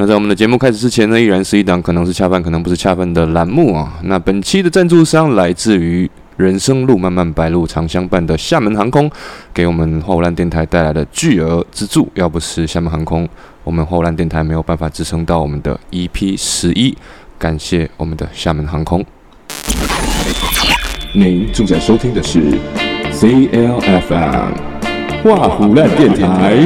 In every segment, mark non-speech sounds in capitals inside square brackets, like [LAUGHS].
那在我们的节目开始之前呢，依然是一档可能是恰饭，可能不是恰饭的栏目啊。那本期的赞助商来自于人生路漫漫白路常相伴的厦门航空，给我们后烂电台带来的巨额资助。要不是厦门航空，我们后烂电台没有办法支撑到我们的 EP 十一。感谢我们的厦门航空。您正在收听的是 CLFM 画虎烂电台。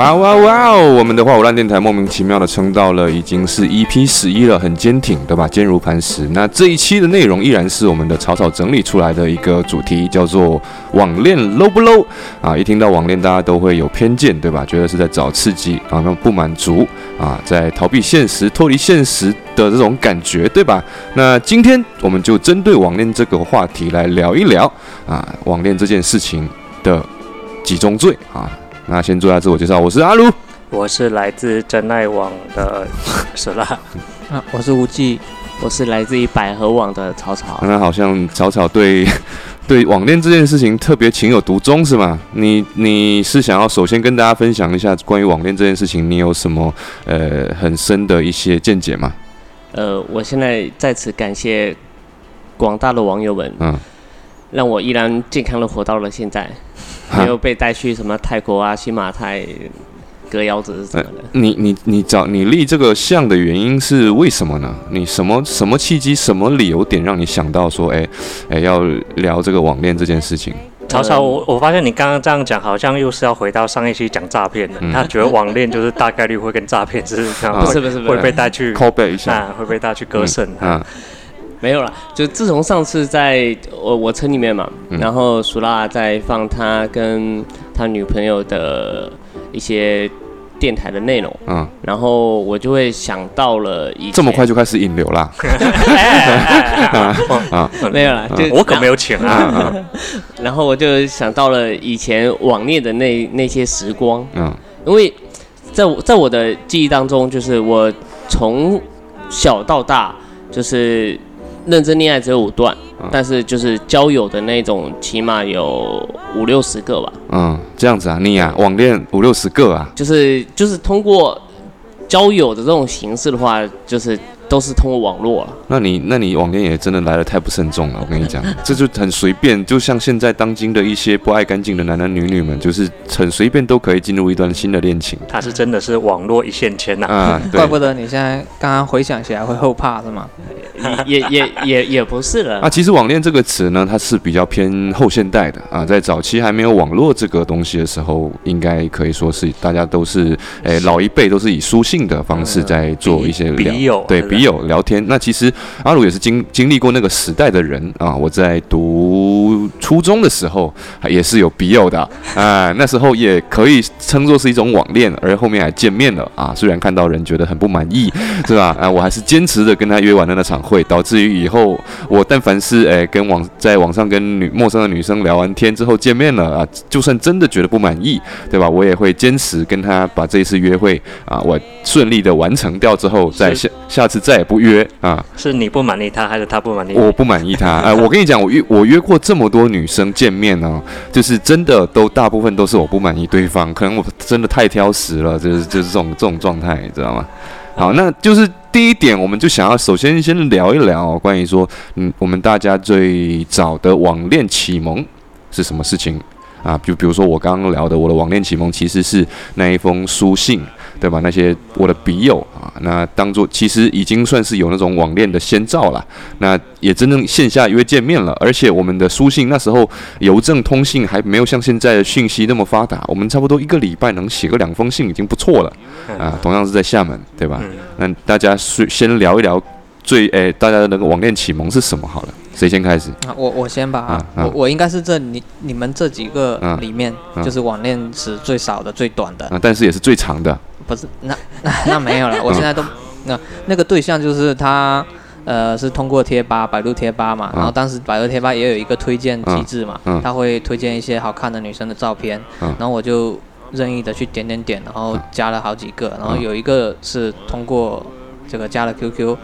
哇哇哇哦！我们的话舞烂电台莫名其妙的撑到了已经是 EP 十一了，很坚挺，对吧？坚如磐石。那这一期的内容依然是我们的草草整理出来的一个主题，叫做网恋 low 不 low 啊？一听到网恋，大家都会有偏见，对吧？觉得是在找刺激啊，那不满足啊，在逃避现实、脱离现实的这种感觉，对吧？那今天我们就针对网恋这个话题来聊一聊啊，网恋这件事情的几宗罪啊。那先做下自我介绍，我是阿卢，我是来自真爱网的舍拉，啊，我是无忌，我是来自于百合网的草草。那好像草草对对网恋这件事情特别情有独钟是吗？你你是想要首先跟大家分享一下关于网恋这件事情，你有什么呃很深的一些见解吗？呃，我现在在此感谢广大的网友们，嗯，让我依然健康的活到了现在。没有被带去什么泰国啊、新马泰割腰子是什么的？你你你找你立这个像的原因是为什么呢？你什么什么契机、什么理由点让你想到说，哎哎要聊这个网恋这件事情？曹操，我我发现你刚刚这样讲，好像又是要回到上一期讲诈骗的。他觉得网恋就是大概率会跟诈骗是这样，不是不是会被带去 call 一下，会被带去割肾啊。没有了，就自从上次在我我车里面嘛，然后苏拉在放他跟他女朋友的一些电台的内容，嗯，然后我就会想到了以这么快就开始引流啦，[LAUGHS] 啊，没有了，就我可没有请啊，然后我就想到了以前网恋的那那些时光，嗯，因为在我在我的记忆当中，就是我从小到大就是。认真恋爱只有五段，但是就是交友的那种，起码有五六十个吧。嗯，这样子啊，你啊，网恋五六十个啊，就是就是通过交友的这种形式的话，就是。都是通过网络了。那你那你网恋也真的来的太不慎重了。我跟你讲，[LAUGHS] 这就很随便，就像现在当今的一些不爱干净的男男女女们，就是很随便都可以进入一段新的恋情。他是真的是网络一线牵呐。啊，[LAUGHS] 怪不得你现在刚刚回想起来会后怕是吗？[LAUGHS] 也也也也不是了。啊，其实网恋这个词呢，它是比较偏后现代的啊，在早期还没有网络这个东西的时候，应该可以说是大家都是诶老一辈都是以书信的方式在做一些笔友对笔。有聊天，那其实阿鲁也是经经历过那个时代的人啊。我在读初中的时候，也是有笔友的啊。那时候也可以称作是一种网恋，而后面还见面了啊。虽然看到人觉得很不满意，是吧？啊，我还是坚持着跟他约完了那场会，导致于以后我但凡是诶跟网在网上跟女陌生的女生聊完天之后见面了啊，就算真的觉得不满意，对吧？我也会坚持跟他把这一次约会啊，我顺利的完成掉之后，再下下次再。也不约啊！是你不满意他，还是他不满意？我不满意他。哎，[LAUGHS] 我跟你讲，我约我约过这么多女生见面呢，就是真的都大部分都是我不满意对方，可能我真的太挑食了，就是就是这种这种状态，你知道吗？好，那就是第一点，我们就想要首先先聊一聊关于说，嗯，我们大家最早的网恋启蒙是什么事情啊？就比如说我刚刚聊的，我的网恋启蒙其实是那一封书信。对吧？那些我的笔友啊，那当做其实已经算是有那种网恋的先兆了。那也真正线下约见面了，而且我们的书信那时候邮政通信还没有像现在的讯息那么发达，我们差不多一个礼拜能写个两封信已经不错了啊。同样是在厦门，对吧？那大家先先聊一聊最诶，大家的那个网恋启蒙是什么？好了，谁先开始？啊我我先吧啊。我我应该是这你你们这几个里面，就是网恋史最少的、最短的，但是也是最长的。不是，那那 [LAUGHS] 那没有了。我现在都那那个对象就是他，呃，是通过贴吧，百度贴吧嘛，然后当时百度贴吧也有一个推荐机制嘛，他会推荐一些好看的女生的照片，然后我就任意的去点点点，然后加了好几个，然后有一个是通过这个加了 QQ，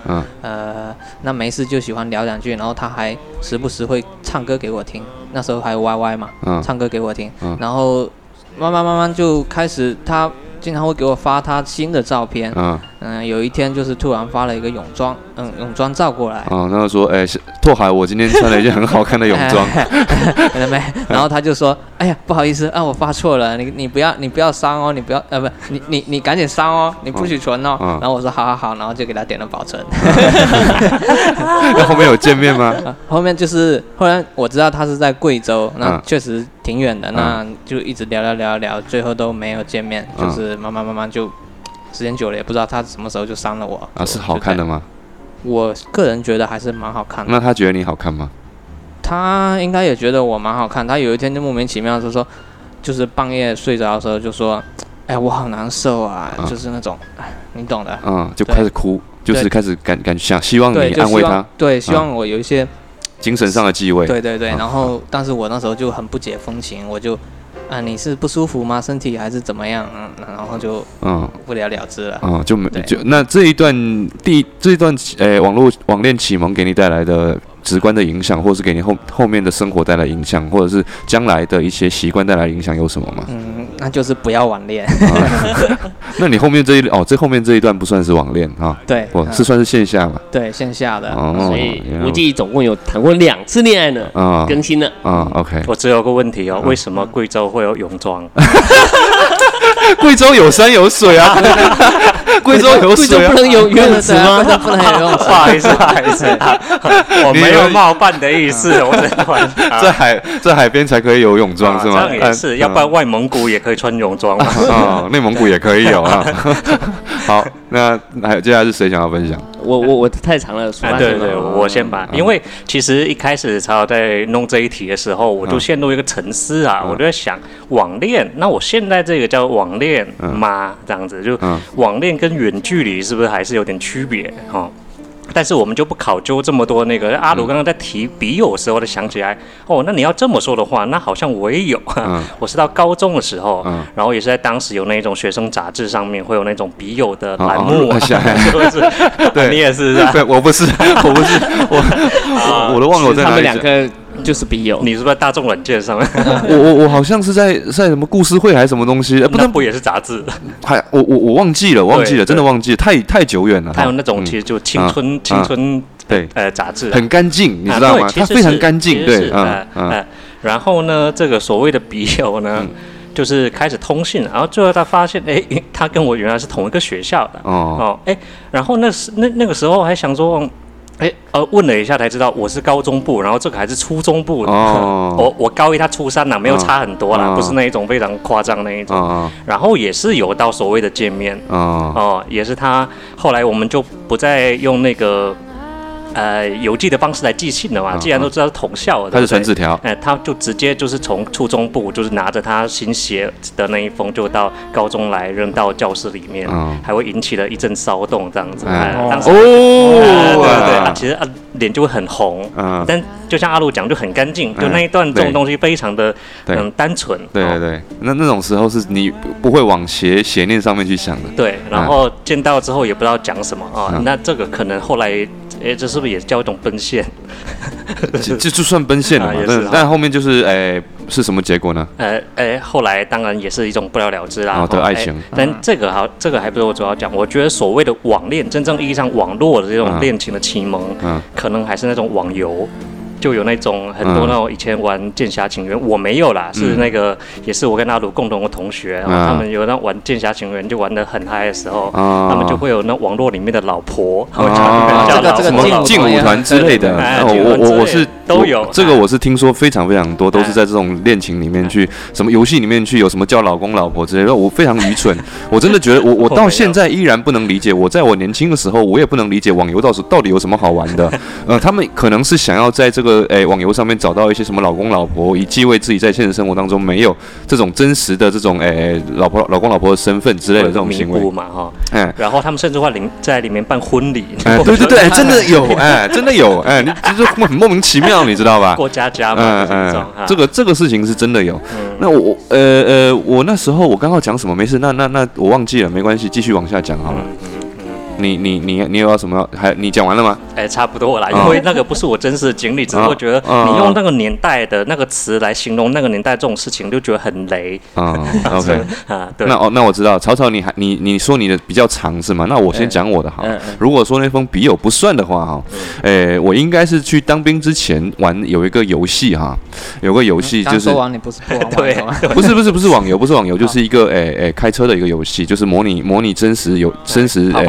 呃，那没事就喜欢聊两句，然后他还时不时会唱歌给我听，那时候还有 YY 嘛，唱歌给我听，然后慢慢慢慢就开始他。经常会给我发他新的照片，嗯嗯，有一天就是突然发了一个泳装，嗯，泳装照过来，哦，然后说，哎，拓海，我今天穿了一件很好看的泳装，看 [LAUGHS] 到没？然后他就说，哎呀，不好意思啊，我发错了，你你不要你不要删哦，你不要呃不，你你你赶紧删哦，你不许存哦。然后我说好好好，然后就给他点了保存。[LAUGHS] 那后面有见面吗？[LAUGHS] 后面就是后来我知道他是在贵州，那确实挺远的，那就一直聊聊聊聊，最后都没有见面，就是。慢慢慢慢就，时间久了也不知道他什么时候就删了我啊？是好看的吗？我个人觉得还是蛮好看的。那他觉得你好看吗？他应该也觉得我蛮好看。他有一天就莫名其妙就说，就是半夜睡着的时候就说：“哎，我好难受啊！”就是那种，你懂的。嗯，就开始哭，就是开始感感想希望你安慰他，对，希望我有一些精神上的继位。对对对，然后但是我那时候就很不解风情，我就。啊，你是不舒服吗？身体还是怎么样？嗯，然后就嗯不了了之了。嗯，就没就那这一段第这一段诶网络网恋启蒙给你带来的直观的影响，或是给你后后面的生活带来影响，或者是将来的一些习惯带来影响有什么吗？嗯，那就是不要网恋。[LAUGHS] 那你后面这一哦，这后面这一段不算是网恋啊？对，我是算是线下嘛？对，线下的。哦，所以估计总共有谈过两次恋爱呢。啊，更新了。啊，OK。我只有个问题哦，为什么贵州会有泳装？[LAUGHS] [LAUGHS] [LAUGHS] 贵州有山有水啊。[LAUGHS] 贵州有水，不能游泳池吗？不能游泳池。[LAUGHS] 不好意思，不好意思，我没有冒犯的意思。我在海在海边才可以有泳装是吗？也是，要不然外蒙古也可以穿泳装嘛。啊，内蒙古也可以有啊。好，那还有接下来是谁想要分享？我我我太长了说，对对，我先把，因为其实一开始曹在弄这一题的时候，我就陷入一个沉思啊，我就在想网恋，那我现在这个叫网恋吗？这样子就网恋跟远距离是不是还是有点区别哈？但是我们就不考究这么多那个。阿鲁刚刚在提笔友的时候，就想起来，哦，那你要这么说的话，那好像我也有。[LAUGHS] 我是到高中的时候，然后也是在当时有那种学生杂志上面会有那种笔友的栏目，[LAUGHS] 是不是？对，[LAUGHS] 你也是是吧？对，我不是，我不是，我我都忘了我在哪里。他们两个。就是笔友，你是不是在大众软件上 [LAUGHS] 面？我我我好像是在在什么故事会还是什么东西？[LAUGHS] 不，那不也是杂志？还我我我忘记了，忘记了，真的忘记了，太太久远了。还有那种其实就青春青春对呃杂志，很干净，你知道吗？它非常干净，对嗯嗯。然后呢，这个所谓的笔友呢，就是开始通信，然后最后他发现，哎，[LAUGHS] 他跟我原来是同一个学校的哦哦，哎，然后那时那那个时候还想说。哎，呃，问了一下才知道我是高中部，然后这个还是初中部。哦，[LAUGHS] 我我高一，他初三呢，没有差很多啦，不是那一种非常夸张那一种。哦，然后也是有到所谓的见面。哦，哦，也是他后来我们就不再用那个。呃，邮寄的方式来寄信的嘛，既然都知道是同校的，他是传纸条，哎，他就直接就是从初中部，就是拿着他新写的那一封，就到高中来扔到教室里面，还会引起了一阵骚动这样子。哦，对对对，其实啊脸就会很红，但就像阿路讲，就很干净，就那一段这种东西非常的嗯单纯。对对对，那那种时候是你不会往邪邪念上面去想的。对，然后见到之后也不知道讲什么啊，那这个可能后来。哎，这是不是也叫一种奔现？[LAUGHS] 这就算奔现了嘛？但但后面就是哎，是什么结果呢？呃，哎，后来当然也是一种不了了之啦。的爱情。但这个哈，这个还不是我主要讲。我觉得所谓的网恋，真正意义上网络的这种恋情的启蒙，可能还是那种网游。就有那种很多那种以前玩剑侠情缘，我没有啦，是那个也是我跟阿鲁共同的同学，他们有那玩剑侠情缘就玩的很嗨的时候，他们就会有那网络里面的老婆，这个这个劲劲舞团之类的，我我我是都有。这个我是听说非常非常多，都是在这种恋情里面去，什么游戏里面去有什么叫老公老婆之类的。我非常愚蠢，[LAUGHS] 我真的觉得我我到现在依然不能理解。我在我年轻的时候，我也不能理解网游到时到底有什么好玩的。[LAUGHS] 呃，他们可能是想要在这个诶网游上面找到一些什么老公老婆，以继位自己在现实生活当中没有这种真实的这种诶老婆老公老婆的身份之类的这种行为嘛哈。哎，然后他们甚至会里在里面办婚礼。哎，对对对，[LAUGHS] 真的有哎，真的有哎，[LAUGHS] 你就是很莫名其妙，你知道吧？过家家嘛，嗯嗯，这个这个事情是真的有。那我呃呃，我那时候我刚刚讲什么？没事，那那那我忘记了，没关系，继续往下讲好了。你你你你有什么？还你讲完了吗？哎，差不多了，因为那个不是我真实的经历，只是觉得你用那个年代的那个词来形容那个年代这种事情，就觉得很雷。啊，[LAUGHS] OK 啊，对。那哦，那我知道，曹操，你还你你说你的比较长是吗？那我先讲我的好。如果说那封笔友不算的话哈，哎，我应该是去当兵之前玩有一个游戏哈，有个游戏就是。说你不是不 [LAUGHS] 对，[LAUGHS] 不是不是不是网游，不是网游，就是一个哎哎开车的一个游戏，就是模拟模拟真实有真实哎。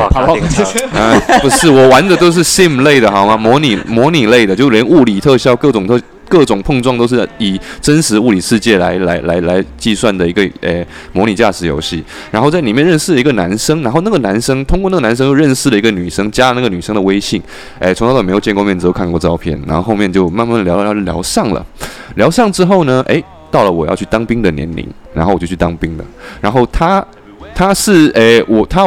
啊，不是，我玩的都是 sim 类的，好吗？模拟模拟类的，就连物理特效、各种特、各种碰撞都是以真实物理世界来来来来计算的一个诶模拟驾驶游戏。然后在里面认识了一个男生，然后那个男生通过那个男生又认识了一个女生，加了那个女生的微信，诶，从头到尾没有见过面，只有看过照片。然后后面就慢慢聊聊聊上了，聊上之后呢，诶，到了我要去当兵的年龄，然后我就去当兵了。然后他他是诶我他。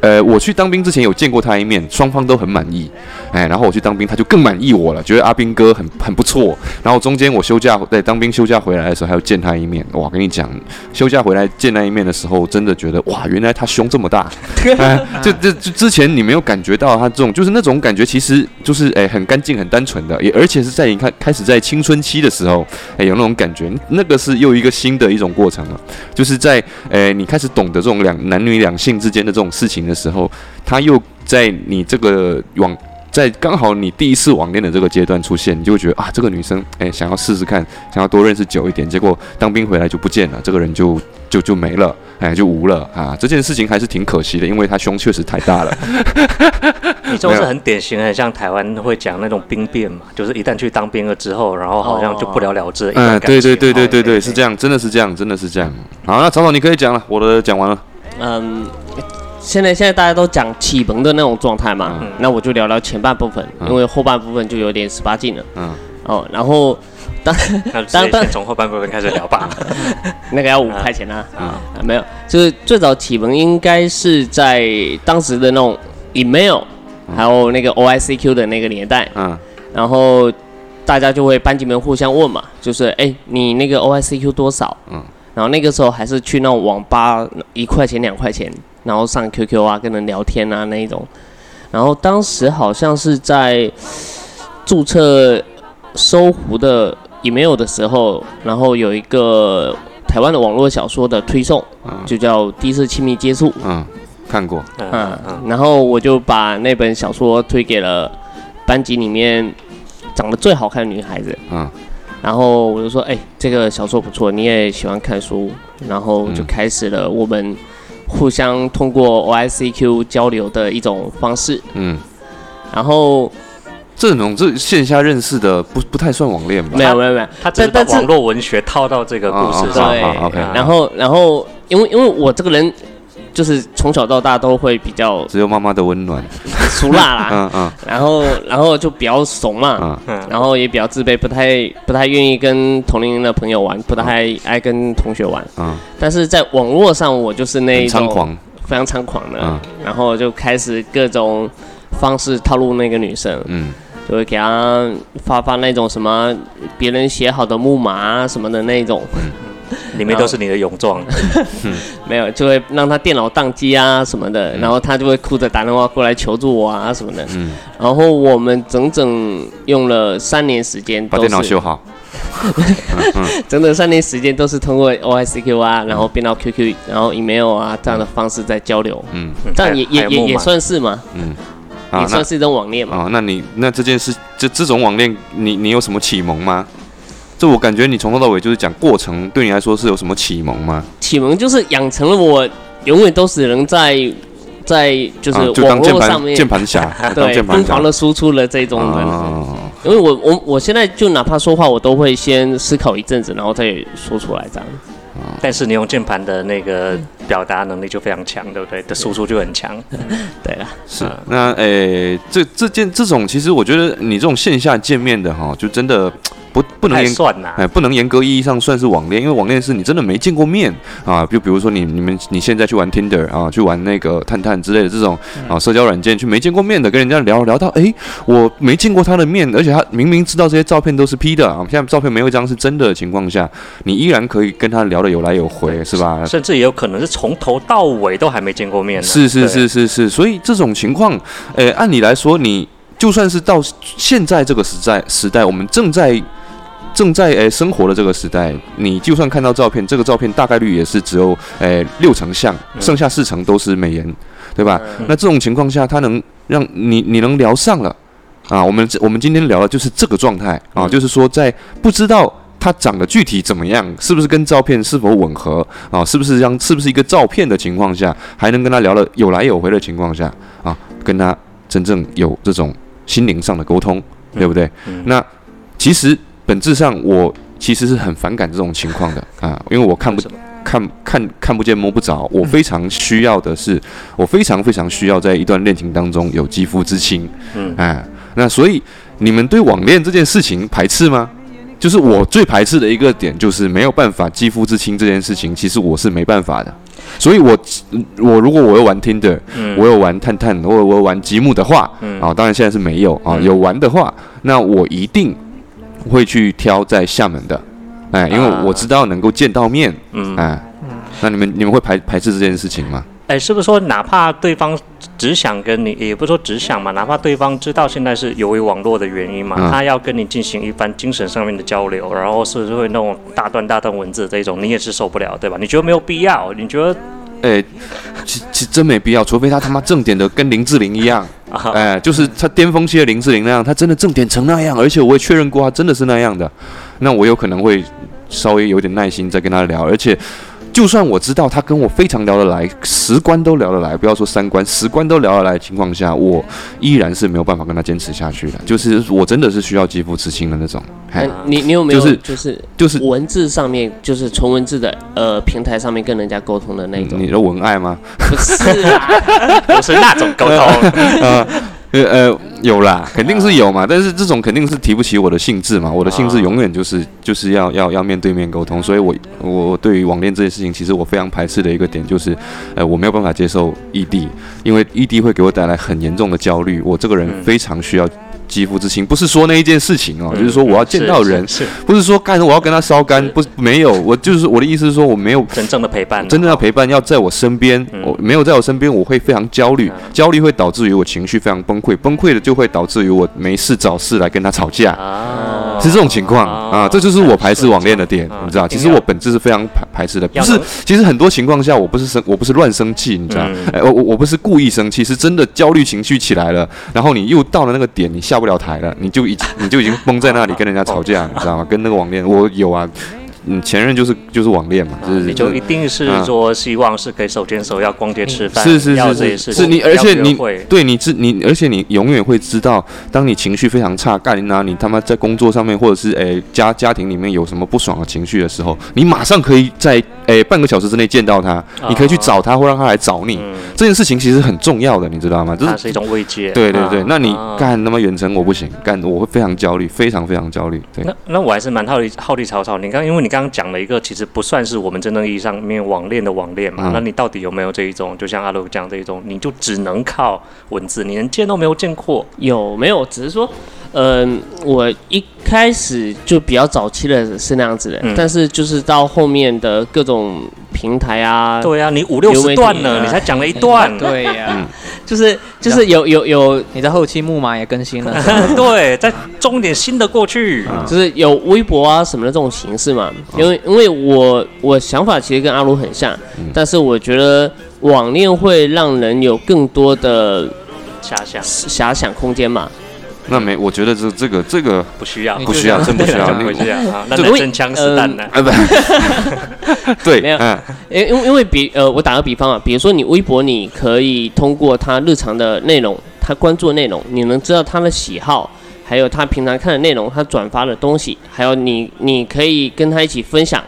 呃，我去当兵之前有见过他一面，双方都很满意，哎，然后我去当兵，他就更满意我了，觉得阿兵哥很很不错。然后中间我休假在当兵休假回来的时候，还要见他一面。哇，跟你讲，休假回来见那一面的时候，真的觉得哇，原来他胸这么大。哎，就就就之前你没有感觉到他这种，就是那种感觉，其实就是哎很干净、很单纯的，也而且是在你看开始在青春期的时候，哎有那种感觉，那个是又一个新的一种过程了，就是在哎你开始懂得这种两男女两性之间的这种事情。的时候，他又在你这个网，在刚好你第一次网恋的这个阶段出现，你就会觉得啊，这个女生哎，想要试试看，想要多认识久一点。结果当兵回来就不见了，这个人就就就没了，哎，就无了啊。这件事情还是挺可惜的，因为他胸确实太大了。[LAUGHS] 你这是很典型，很像台湾会讲那种兵变嘛，就是一旦去当兵了之后，然后好像就不了了之。嗯，对对对对对对，是这样，真的是这样，真的是这样。好，那曹总你可以讲了，我的讲完了。嗯。现在现在大家都讲启蒙的那种状态嘛，那我就聊聊前半部分，因为后半部分就有点十八禁了。嗯，哦，然后当 [LAUGHS] 当当从后半部分开始聊吧，[LAUGHS] 那个要五块钱啊。啊，没有，就是最早启蒙应该是在当时的那种 email，还有那个 O I C Q 的那个年代。嗯，然后大家就会班级们互相问嘛，就是哎，你那个 O I C Q 多少？嗯，然后那个时候还是去那种网吧，一块钱两块钱。然后上 QQ 啊，跟人聊天啊那一种，然后当时好像是在注册搜狐的 email 的时候，然后有一个台湾的网络小说的推送，就叫《第一次亲密接触》。嗯，看过。嗯，然后我就把那本小说推给了班级里面长得最好看的女孩子。嗯，然后我就说：“哎，这个小说不错，你也喜欢看书。”然后就开始了我们。互相通过 O I C Q 交流的一种方式，嗯，然后这种这线下认识的不不太算网恋吧？没有没有没有，他只把网络文学套到这个故事上。对，OK。然后然后因为因为我这个人。就是从小到大都会比较只有妈妈的温暖，俗辣啦，[LAUGHS] 嗯嗯，然后然后就比较怂嘛，嗯，然后也比较自卑，不太不太愿意跟同龄人的朋友玩，不太爱跟同学玩，嗯，但是在网络上我就是那一种非常猖狂的，然后就开始各种方式套路那个女生，嗯，就会给她发发那种什么别人写好的木马啊什么的那种。[LAUGHS] 里面都是你的泳装，[LAUGHS] 没有就会让他电脑宕机啊什么的，然后他就会哭着打电话过来求助我啊什么的。嗯，然后我们整整用了三年时间把电脑修好，[LAUGHS] 整整三年时间都是通过 O I C Q 啊，然后变到 Q Q，然后 email 啊这样的方式在交流。嗯，这样也也也也算是嘛。嗯，也算是一种网恋嘛。哦，那你那这件事，这这种网恋，你你有什么启蒙吗？这我感觉你从头到尾就是讲过程，对你来说是有什么启蒙吗？启蒙就是养成了我永远都是能在在就是网络上面键盘侠，[LAUGHS] 对疯狂的输出了这种人。因为我我我现在就哪怕说话，我都会先思考一阵子，然后再说出来这样。但是你用键盘的那个表达能力就非常强，对不对？的输出就很强。[LAUGHS] 对啊，是那诶，这这件这种，其实我觉得你这种线下见面的哈，就真的。不不能严哎，不能严格意义上算是网恋，因为网恋是你真的没见过面啊。就比如说你你们你现在去玩 Tinder 啊，去玩那个探探之类的这种啊社交软件，去没见过面的跟人家聊聊到，哎，我没见过他的面，而且他明明知道这些照片都是 P 的啊，现在照片没有一张是真的情况下，你依然可以跟他聊的有来有回，是吧？甚至也有可能是从头到尾都还没见过面。是是是是是，所以这种情况，呃，按理来说，你就算是到现在这个时代时代，我们正在。正在诶生活的这个时代，你就算看到照片，这个照片大概率也是只有诶六成像，剩下四成都是美颜，对吧？那这种情况下，他能让你你能聊上了啊？我们我们今天聊的就是这个状态啊，就是说在不知道他长得具体怎么样，是不是跟照片是否吻合啊？是不是让是不是一个照片的情况下，还能跟他聊了有来有回的情况下啊，跟他真正有这种心灵上的沟通，对不对？那其实。本质上，我其实是很反感这种情况的啊，因为我看不看看看不见摸不着，我非常需要的是，我非常非常需要在一段恋情当中有肌肤之亲，嗯，哎，那所以你们对网恋这件事情排斥吗？就是我最排斥的一个点，就是没有办法肌肤之亲这件事情，其实我是没办法的。所以，我我如果我有玩 Tinder，我有玩探探，我我玩积木的话，啊，当然现在是没有啊，有玩的话，那我一定。会去挑在厦门的，哎，因为我知道能够见到面，嗯，哎，那你们你们会排排斥这件事情吗？哎，是不是说哪怕对方只想跟你，也不是说只想嘛，哪怕对方知道现在是由于网络的原因嘛，他要跟你进行一番精神上面的交流，然后是会那种大段大段文字这种，你也是受不了，对吧？你觉得没有必要？你觉得？哎，其其真没必要，除非他他妈正点的跟林志玲一样，[LAUGHS] 哎，就是他巅峰期的林志玲那样，他真的正点成那样，而且我也确认过他真的是那样的，那我有可能会稍微有点耐心再跟他聊，而且。就算我知道他跟我非常聊得来，十关都聊得来，不要说三关，十关都聊得来的情况下，我依然是没有办法跟他坚持下去的。就是我真的是需要肌肤之亲的那种。你你有没有就是就是就是文字上面就是纯文字的呃平台上面跟人家沟通的那种？你的文爱吗？不是啊，[LAUGHS] 不是那种沟通。[LAUGHS] 呃呃呃。有啦，肯定是有嘛，但是这种肯定是提不起我的兴致嘛。我的兴致永远就是就是要要要面对面沟通，所以我我对于网恋这件事情，其实我非常排斥的一个点就是，呃，我没有办法接受异地，因为异地会给我带来很严重的焦虑。我这个人非常需要。肌肤之亲不是说那一件事情哦，就是说我要见到人，不是说干我要跟他烧干，不没有，我就是我的意思是说我没有真正的陪伴，真正的陪伴要在我身边，我没有在我身边，我会非常焦虑，焦虑会导致于我情绪非常崩溃，崩溃的就会导致于我没事找事来跟他吵架，是这种情况啊，这就是我排斥网恋的点，你知道，其实我本质是非常排排斥的，不是，其实很多情况下我不是生我不是乱生气，你知道，哎我我我不是故意生气，是真的焦虑情绪起来了，然后你又到了那个点，你下。不了台了，你就已 [LAUGHS] 你就已经崩在那里跟人家吵架，你知道吗？跟那个网恋，我有啊。嗯，前任就是就是网恋嘛，你就一定是说希望是可以手牵手要逛街吃饭，是是是是，是你而且你对你知你而且你永远会知道，当你情绪非常差，干你你他妈在工作上面或者是诶家家庭里面有什么不爽的情绪的时候，你马上可以在诶半个小时之内见到他，你可以去找他或让他来找你，这件事情其实很重要的，你知道吗？这是一种慰藉。对对对，那你干那么远程我不行，干我会非常焦虑，非常非常焦虑。对，那那我还是蛮好奇好奇曹操，你刚因为你刚。刚讲了一个，其实不算是我们真正意义上面网恋的网恋嘛？那你到底有没有这一种？就像阿鲁讲这一种，你就只能靠文字，你连见都没有见过？有没有？只是说，嗯，我一开始就比较早期的是那样子的，但是就是到后面的各种平台啊，对啊，你五六十段了，你才讲了一段，[LAUGHS] 对呀，就是就是有有有，你的后期木马也更新了，[LAUGHS] 对，再种点新的过去，就是有微博啊什么的这种形式嘛，因为因为我我想法其实跟阿鲁很像，但是我觉得网恋会让人有更多的遐想。遐想空间嘛。那没，我觉得这这个这个不需要，不需要，真不需要，[LAUGHS] 不需要啊。那真枪实弹的，啊不，[LAUGHS] 对，没有，因因因为比呃，我打个比方啊，比如说你微博，你可以通过他日常的内容，他关注的内容，你能知道他的喜好。还有他平常看的内容，他转发的东西，还有你你可以跟他一起分享。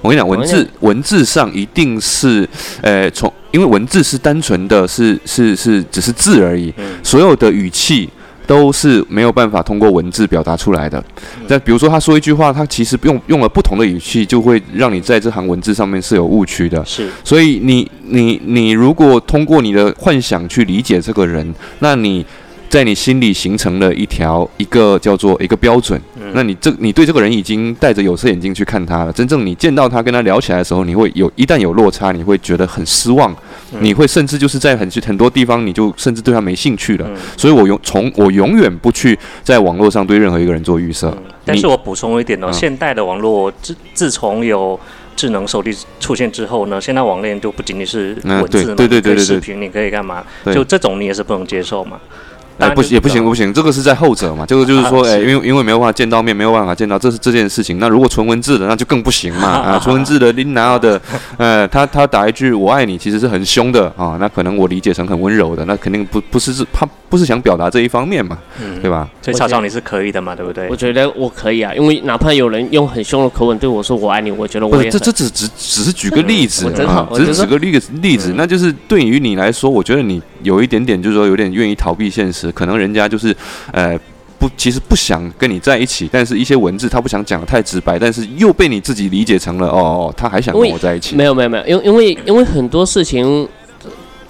我跟你讲，文字文字上一定是，呃，从因为文字是单纯的是是是只是字而已，所有的语气。都是没有办法通过文字表达出来的。那比如说他说一句话，他其实用用了不同的语气，就会让你在这行文字上面是有误区的。是，所以你你你如果通过你的幻想去理解这个人，那你。在你心里形成了一条一个叫做一个标准，那你这你对这个人已经戴着有色眼镜去看他了。真正你见到他跟他聊起来的时候，你会有一旦有落差，你会觉得很失望，你会甚至就是在很很多地方你就甚至对他没兴趣了。所以我永从我永远不去在网络上对任何一个人做预设。但是我补充一点哦，现代的网络自自从有智能手机出现之后呢，现在网恋就不仅仅是文字嘛，对对对对视频你可以干嘛？就这种你也是不能接受嘛？哎，不行也不行不行，这个是在后者嘛，这个就是说，哎，因为因为没有办法见到面，没有办法见到，这是这件事情。那如果纯文字的，那就更不行嘛，[LAUGHS] 啊，纯文字的，你拿的，呃，他他打一句我爱你，其实是很凶的啊，那可能我理解成很温柔的，那肯定不不是是他不是想表达这一方面嘛，对吧？所以曹操你是可以的嘛，对不对？我觉得我可以啊，因为哪怕有人用很凶的口吻对我说我爱你，我觉得我也这这只只只是举个例子啊，只是举个例子例子，那就是对于你来说，我觉得你有一点点就是说有点愿意逃避现实，可能人家就是。呃，不，其实不想跟你在一起，但是一些文字他不想讲的太直白，但是又被你自己理解成了，哦，他还想跟我在一起。没有，没有，没有，因因为因为很多事情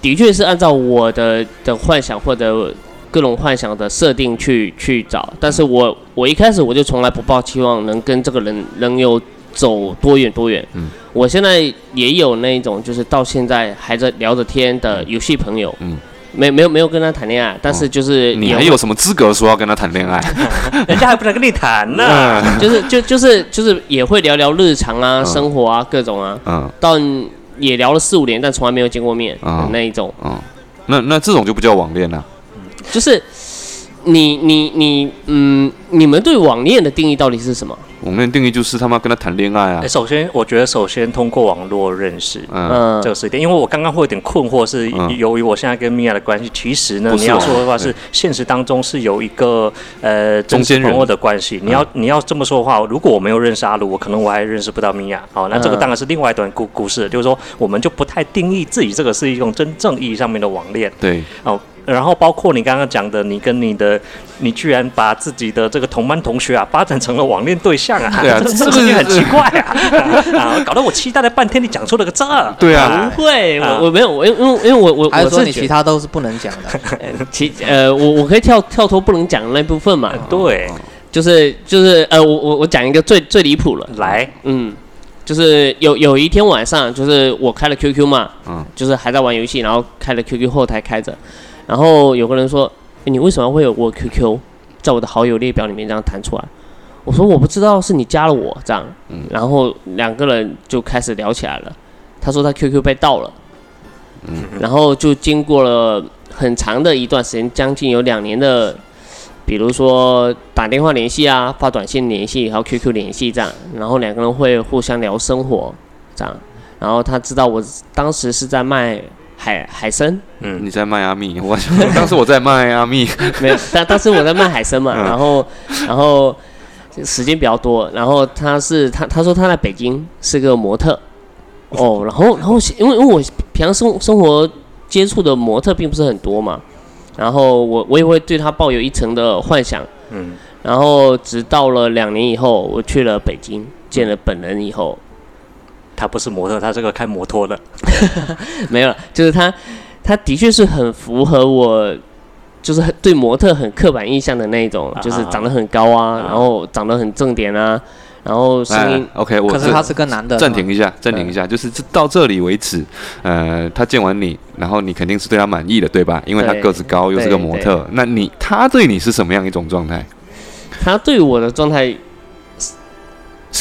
的确是按照我的的幻想或者各种幻想的设定去去找，但是我我一开始我就从来不抱期望能跟这个人能有走多远多远。嗯，我现在也有那种就是到现在还在聊着天的游戏朋友。嗯。没没有没有跟他谈恋爱，但是就是你还有什么资格说要跟他谈恋爱？[LAUGHS] 人家还不能跟你谈呢。[LAUGHS] 就是就就是就是也会聊聊日常啊、生活啊、各种啊。嗯。但也聊了四五年，但从来没有见过面嗯那一种。嗯。那那这种就不叫网恋了。就是你你你嗯，你们对网恋的定义到底是什么？网恋定义就是他妈跟他谈恋爱啊！首先，我觉得首先通过网络认识，嗯，这个是一点。因为我刚刚会有点困惑，是由于我现在跟米娅的关系，其实呢，你要说的话是现实当中是有一个呃中间人的关系。你要你要这么说的话，如果我没有认识阿鲁，我可能我还认识不到米娅。好，那这个当然是另外一段故故事，就是说我们就不太定义自己这个是一种真正意义上面的网恋。对，哦。然后包括你刚刚讲的，你跟你的，你居然把自己的这个同班同学啊，发展成了网恋对象啊，对啊，[LAUGHS] 这是不是很奇怪啊？[LAUGHS] 啊，搞得我期待了半天，你讲出了个这，对啊，不会，我我没有，我因为因为我我我说你其他都是不能讲的，其 [LAUGHS] 呃，我我可以跳跳脱不能讲的那部分嘛，对，就是就是呃，我我我讲一个最最离谱了，来，嗯，就是有有一天晚上，就是我开了 QQ 嘛，嗯，就是还在玩游戏，然后开了 QQ 后台开着。然后有个人说：“你为什么会有我 QQ 在我的好友列表里面这样弹出来？”我说：“我不知道是你加了我这样。”然后两个人就开始聊起来了。他说他 QQ 被盗了。然后就经过了很长的一段时间，将近有两年的，比如说打电话联系啊，发短信联系，还有 QQ 联系这样。然后两个人会互相聊生活这样。然后他知道我当时是在卖。海海参，嗯，你在迈阿密，我当时我在迈阿密，[LAUGHS] 没有，但当时我在卖海参嘛，然后然后时间比较多，然后他是他他说他在北京是个模特，哦，然后然后因为因为我平常生生活接触的模特并不是很多嘛，然后我我也会对他抱有一层的幻想，嗯，然后直到了两年以后，我去了北京见了本人以后。他不是模特，他是个开摩托的。[LAUGHS] 没有了，就是他，他的确是很符合我，就是对模特很刻板印象的那一种，就是长得很高啊，然后长得很正点啊，然后声音。OK，我可是他是个男的。暂停一下，暂停一下，就是到这里为止。呃，他见完你，然后你肯定是对他满意的，对吧？因为他个子高，又是个模特。那你他对你是什么样一种状态？他对我的状态。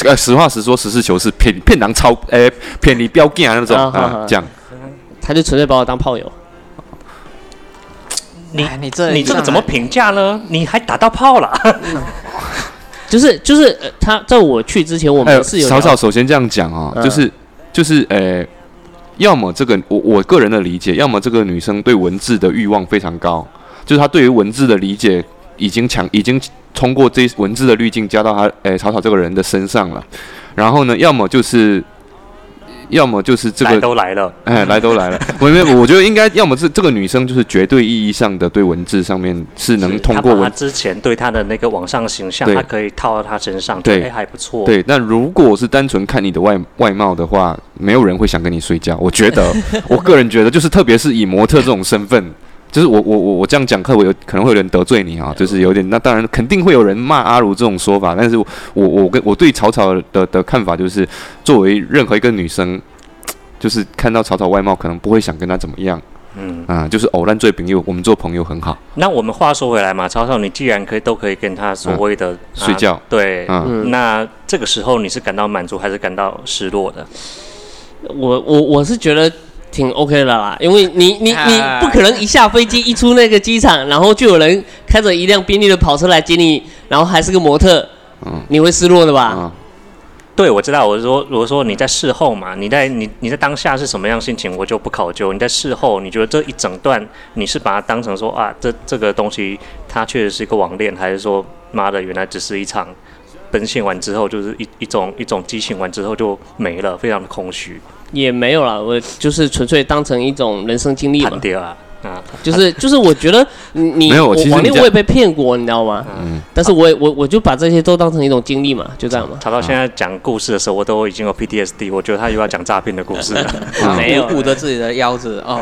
呃，实话实说，实事求是，骗骗狼超，诶，骗你标价那种啊，这样，他就纯粹把我当炮友。你你这你这个怎么评价呢？你还打到炮了？就 [LAUGHS] 是就是，他在我去之前，我们是有。少少，首先这样讲啊，就是就是，呃，要么这个我我个人的理解，要么这个女生对文字的欲望非常高，就是她对于文字的理解。已经强已经通过这文字的滤镜加到他诶草草这个人的身上了，然后呢，要么就是。要么就是这个都来了，哎，来都来了。[LAUGHS] 我没有，我觉得应该要么是这个女生就是绝对意义上的对文字上面是能通过文之前对她的那个网上形象，她可以套到她身上，对，还不错。对，但如果是单纯看你的外外貌的话，没有人会想跟你睡觉。我觉得，[LAUGHS] 我个人觉得，就是特别是以模特这种身份。就是我我我我这样讲课，我有可能会有人得罪你啊，就是有点那当然肯定会有人骂阿如这种说法，但是我我跟我对草草的的看法就是，作为任何一个女生，就是看到草草外貌，可能不会想跟她怎么样，嗯啊，就是偶然最朋友，我们做朋友很好。那我们话说回来嘛，草草你既然可以都可以跟他所谓的睡觉，对，嗯，那这个时候你是感到满足还是感到失落的？我我我是觉得。挺 OK 的啦，因为你你你不可能一下飞机一出那个机场，然后就有人开着一辆宾利的跑车来接你，然后还是个模特，嗯，你会失落的吧？对，我知道，我是说，如果说你在事后嘛，你在你你在当下是什么样心情，我就不考究。你在事后，你觉得这一整段你是把它当成说啊，这这个东西它确实是一个网恋，还是说妈的原来只是一场奔现完之后就是一一种一种激情完之后就没了，非常的空虚。也没有了，我就是纯粹当成一种人生经历嘛。啊，啊，就是就是，我觉得你没有，我网恋我也被骗过，你知道吗？嗯。但是我也我我就把这些都当成一种经历嘛，就这样嘛。他到现在讲故事的时候，我都已经有 PTSD，我觉得他又要讲诈骗的故事了。[LAUGHS] 没有捂着自己的腰子哦。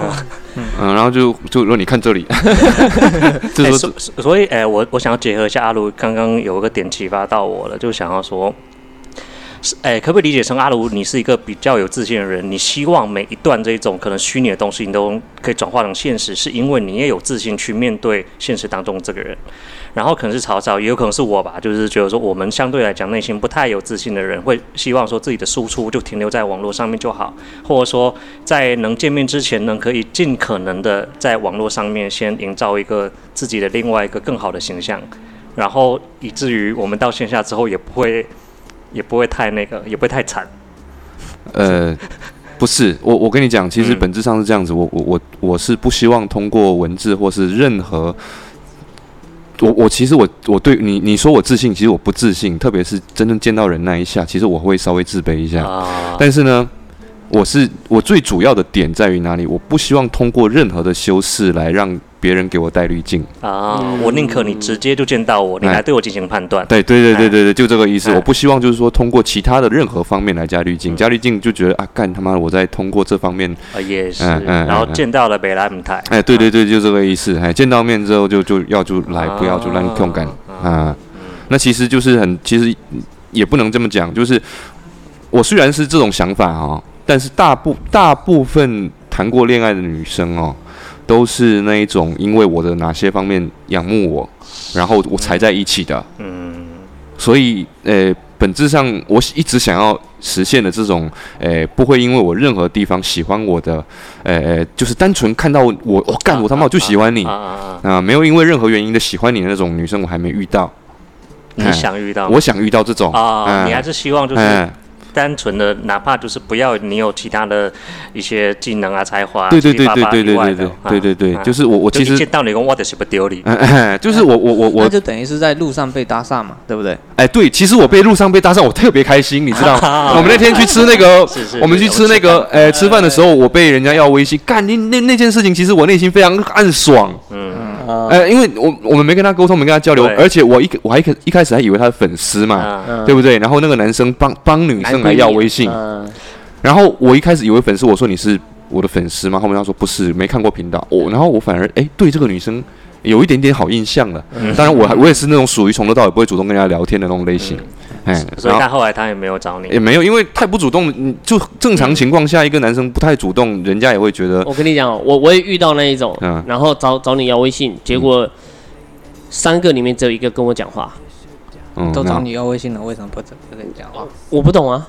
嗯，然后就就说你看这里。[LAUGHS] [LAUGHS] 所所以，哎，我我想要结合一下阿卢刚刚有一个点启发到我了，就想要说。是，哎，可不可以理解成阿卢，你是一个比较有自信的人？你希望每一段这种可能虚拟的东西，你都可以转化成现实，是因为你也有自信去面对现实当中这个人。然后可能是曹操，也有可能是我吧，就是觉得说我们相对来讲内心不太有自信的人，会希望说自己的输出就停留在网络上面就好，或者说在能见面之前呢，可以尽可能的在网络上面先营造一个自己的另外一个更好的形象，然后以至于我们到线下之后也不会。也不会太那个，也不会太惨。呃，不是，我我跟你讲，其实本质上是这样子。我我我我是不希望通过文字或是任何，我我其实我我对你你说我自信，其实我不自信，特别是真正见到人那一下，其实我会稍微自卑一下。但是呢。我是我最主要的点在于哪里？我不希望通过任何的修饰来让别人给我戴滤镜啊！我宁可你直接就见到我，你来对我进行判断。对对对对对对，就这个意思。我不希望就是说通过其他的任何方面来加滤镜，加滤镜就觉得啊，干他妈我在通过这方面啊也是，然后见到了北来姆台。哎，对对对，就这个意思。哎，见到面之后就就要就来，不要就让你痛感啊。那其实就是很，其实也不能这么讲，就是我虽然是这种想法啊。但是大部大部分谈过恋爱的女生哦，都是那一种因为我的哪些方面仰慕我，然后我才在一起的。嗯，所以呃，本质上我一直想要实现的这种，呃，不会因为我任何地方喜欢我的，呃，就是单纯看到我，我干我他妈我就喜欢你啊，没有因为任何原因的喜欢你的那种女生，我还没遇到。你想遇到？我想遇到这种啊，你还是希望就是。单纯的，哪怕就是不要你有其他的一些技能啊、才华，对对对对对对对对对对对，就是我我其实见到你，我的是不丢你，[LAUGHS] 就是我我我我，那就等于是在路上被搭讪嘛，对不对？哎，对，其实我被路上被搭讪，我特别开心，你知道？[LAUGHS] 我们那天去吃那个，[LAUGHS] 我们去吃那个，哎，吃饭的时候，我被人家要微信，干那那那件事情，其实我内心非常暗爽，嗯。呃，因为我我们没跟他沟通，没跟他交流，而且我一我还一一开始还以为他是粉丝嘛，对不对？然后那个男生帮帮女生来要微信，然后我一开始以为粉丝，我说你是我的粉丝吗？后面他说不是，没看过频道。我然后我反而哎对这个女生有一点点好印象了。当然我还我也是那种属于从头到尾不会主动跟人家聊天的那种类型。哎，所以他后来他也没有找你，也没有，因为太不主动。就正常情况下，一个男生不太主动，人家也会觉得。我跟你讲，我我也遇到那一种，然后找找你要微信，结果三个里面只有一个跟我讲话。嗯，都找你要微信了，为什么不不跟你讲话？我不懂啊。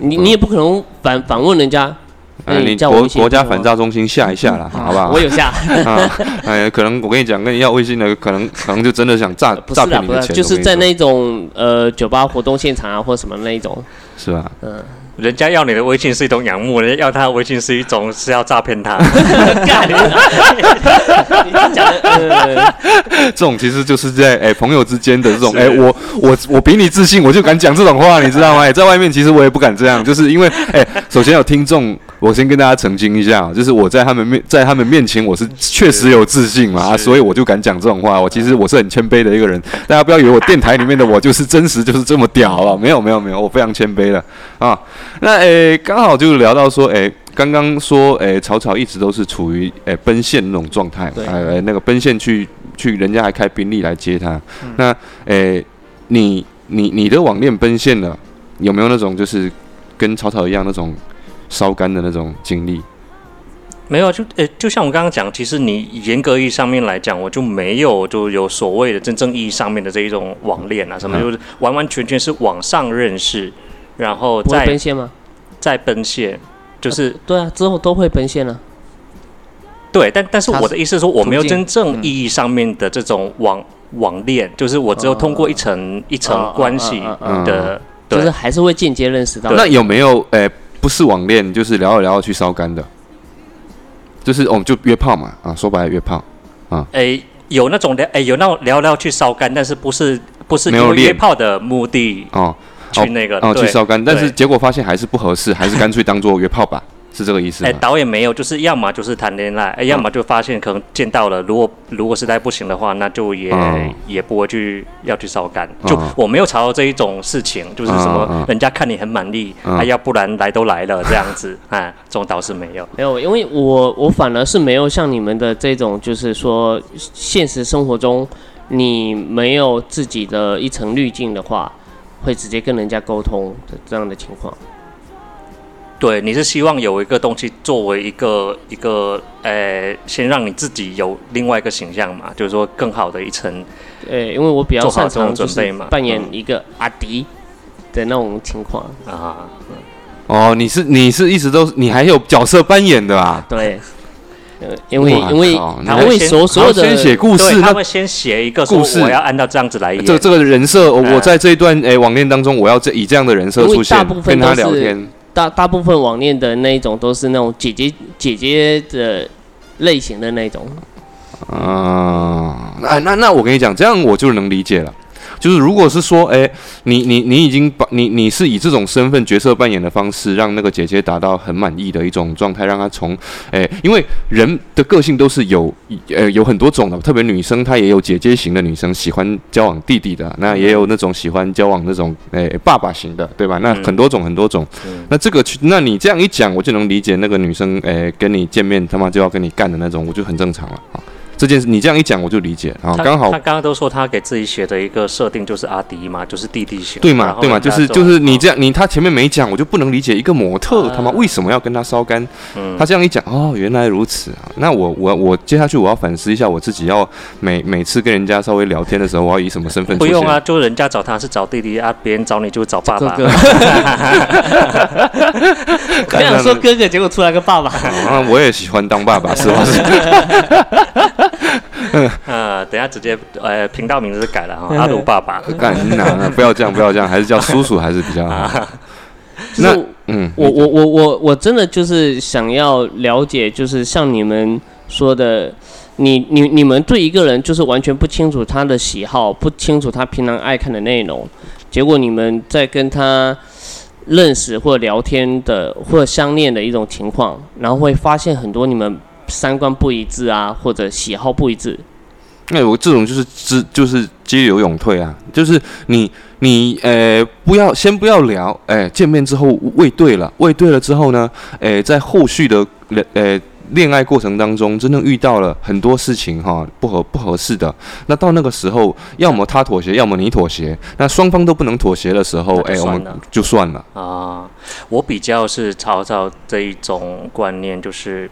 你你也不可能反反问人家。哎，你国国家反诈中心下一下了，好不好？我有下。[LAUGHS] 啊，哎，可能我跟你讲，跟你要微信的，可能可能就真的想诈诈骗你的钱。就是在那种呃酒吧活动现场啊，或者什么那一种。是吧？嗯。人家要你的微信是一种仰慕，人家要他的微信是一种是要诈骗他。[LAUGHS] [LAUGHS] 这种其实就是在哎朋友之间的这种哎我我我比你自信，我就敢讲这种话，你知道吗？哎，在外面其实我也不敢这样，就是因为哎，首先有听众，我先跟大家澄清一下，就是我在他们面在他们面前我是确实有自信嘛，啊所以我就敢讲这种话。我其实我是很谦卑的一个人，大家不要以为我电台里面的我 [LAUGHS] 就是真实就是这么屌啊，没有没有没有，我非常谦卑的啊。那诶，刚好就聊到说，诶，刚刚说，诶，草草一直都是处于诶奔现那种状态，诶，那个奔现去去，人家还开宾利来接他。那诶，你你你的网恋奔现了，有没有那种就是跟草草一样那种烧干的那种经历？没有，就呃，就像我刚刚讲，其实你严格意义上面来讲，我就没有就有所谓的真正意义上面的这一种网恋啊，什么就是完完全全是网上认识。然后再奔现吗？再奔现，就是对啊，之后都会奔现了。对，但但是我的意思是说，我没有真正意义上面的这种网网恋，就是我只有通过一层一层关系的，就是还是会间接认识到。那有没有诶，不是网恋，就是聊着聊着去烧干的？就是我们就约炮嘛，啊，说白了约炮啊。诶，有那种聊，诶，有那种聊聊去烧干，但是不是不是没有约炮的目的哦。去那个哦，去烧干，但是结果发现还是不合适，还是干脆当做约炮吧，是这个意思哎，导演没有，就是要么就是谈恋爱，哎，要么就发现可能见到了，如果如果实在不行的话，那就也也不会去要去烧干。就我没有查到这一种事情，就是什么人家看你很满意，哎，要不然来都来了这样子，[LAUGHS] 哎，这种倒是没有。没有，因为我我反而是没有像你们的这种，就是说现实生活中你没有自己的一层滤镜的话。会直接跟人家沟通的这样的情况，对，你是希望有一个东西作为一个一个，呃，先让你自己有另外一个形象嘛，就是说更好的一层。对，因为我比较擅长准备嘛，扮演一个阿迪的那种情况啊。哦，你是你是一直都你还有角色扮演的啊？对。因为因为他会所所有的先写故事，他会先写一个故事，我要按照这样子来演。这这个人设，我在这一段诶网恋当中，我要这以这样的人设出现，跟他聊天。大大部分网恋的那一种都是那种姐姐姐姐的类型的那种。啊，那那那我跟你讲，这样我就能理解了。就是如果是说，哎，你你你已经把你你是以这种身份角色扮演的方式，让那个姐姐达到很满意的一种状态，让她从，哎，因为人的个性都是有，呃，有很多种的，特别女生她也有姐姐型的女生喜欢交往弟弟的，那也有那种喜欢交往那种，哎，爸爸型的，对吧？那很多种很多种，那这个，那你这样一讲，我就能理解那个女生，哎，跟你见面他妈就要跟你干的那种，我就很正常了啊。这件事你这样一讲我就理解。啊，刚好他刚刚都说他给自己写的一个设定就是阿迪嘛，就是弟弟型，对嘛对嘛，就是就是你这样你他前面没讲我就不能理解一个模特他妈为什么要跟他烧干，他这样一讲哦原来如此。啊，那我我我接下去我要反思一下我自己要每每次跟人家稍微聊天的时候我要以什么身份？不用啊，就人家找他是找弟弟啊，别人找你就找爸爸。刚 [LAUGHS] 想说哥哥，结果出来个爸爸。啊，我也喜欢当爸爸，是 [LAUGHS] 吧？[LAUGHS] 呃，等下直接呃，频道名字改了哈，阿鲁爸爸。[LAUGHS] 干哪？不要这样，不要这样，还是叫叔叔还是比较好。[LAUGHS] 那嗯，我我我我我真的就是想要了解，就是像你们说的，你你你们对一个人就是完全不清楚他的喜好，不清楚他平常爱看的内容，结果你们在跟他认识或聊天的或相恋的一种情况，然后会发现很多你们。三观不一致啊，或者喜好不一致，那我这种就是知就是激流勇退啊，就是你你呃不要先不要聊，哎见面之后喂对了，喂对了之后呢，哎在后续的呃恋爱过程当中，真正遇到了很多事情哈不合不合适的，那到那个时候，要么他妥协，要么你妥协，那双方都不能妥协的时候，哎我们就算了。啊。我比较是曹操这一种观念，就是。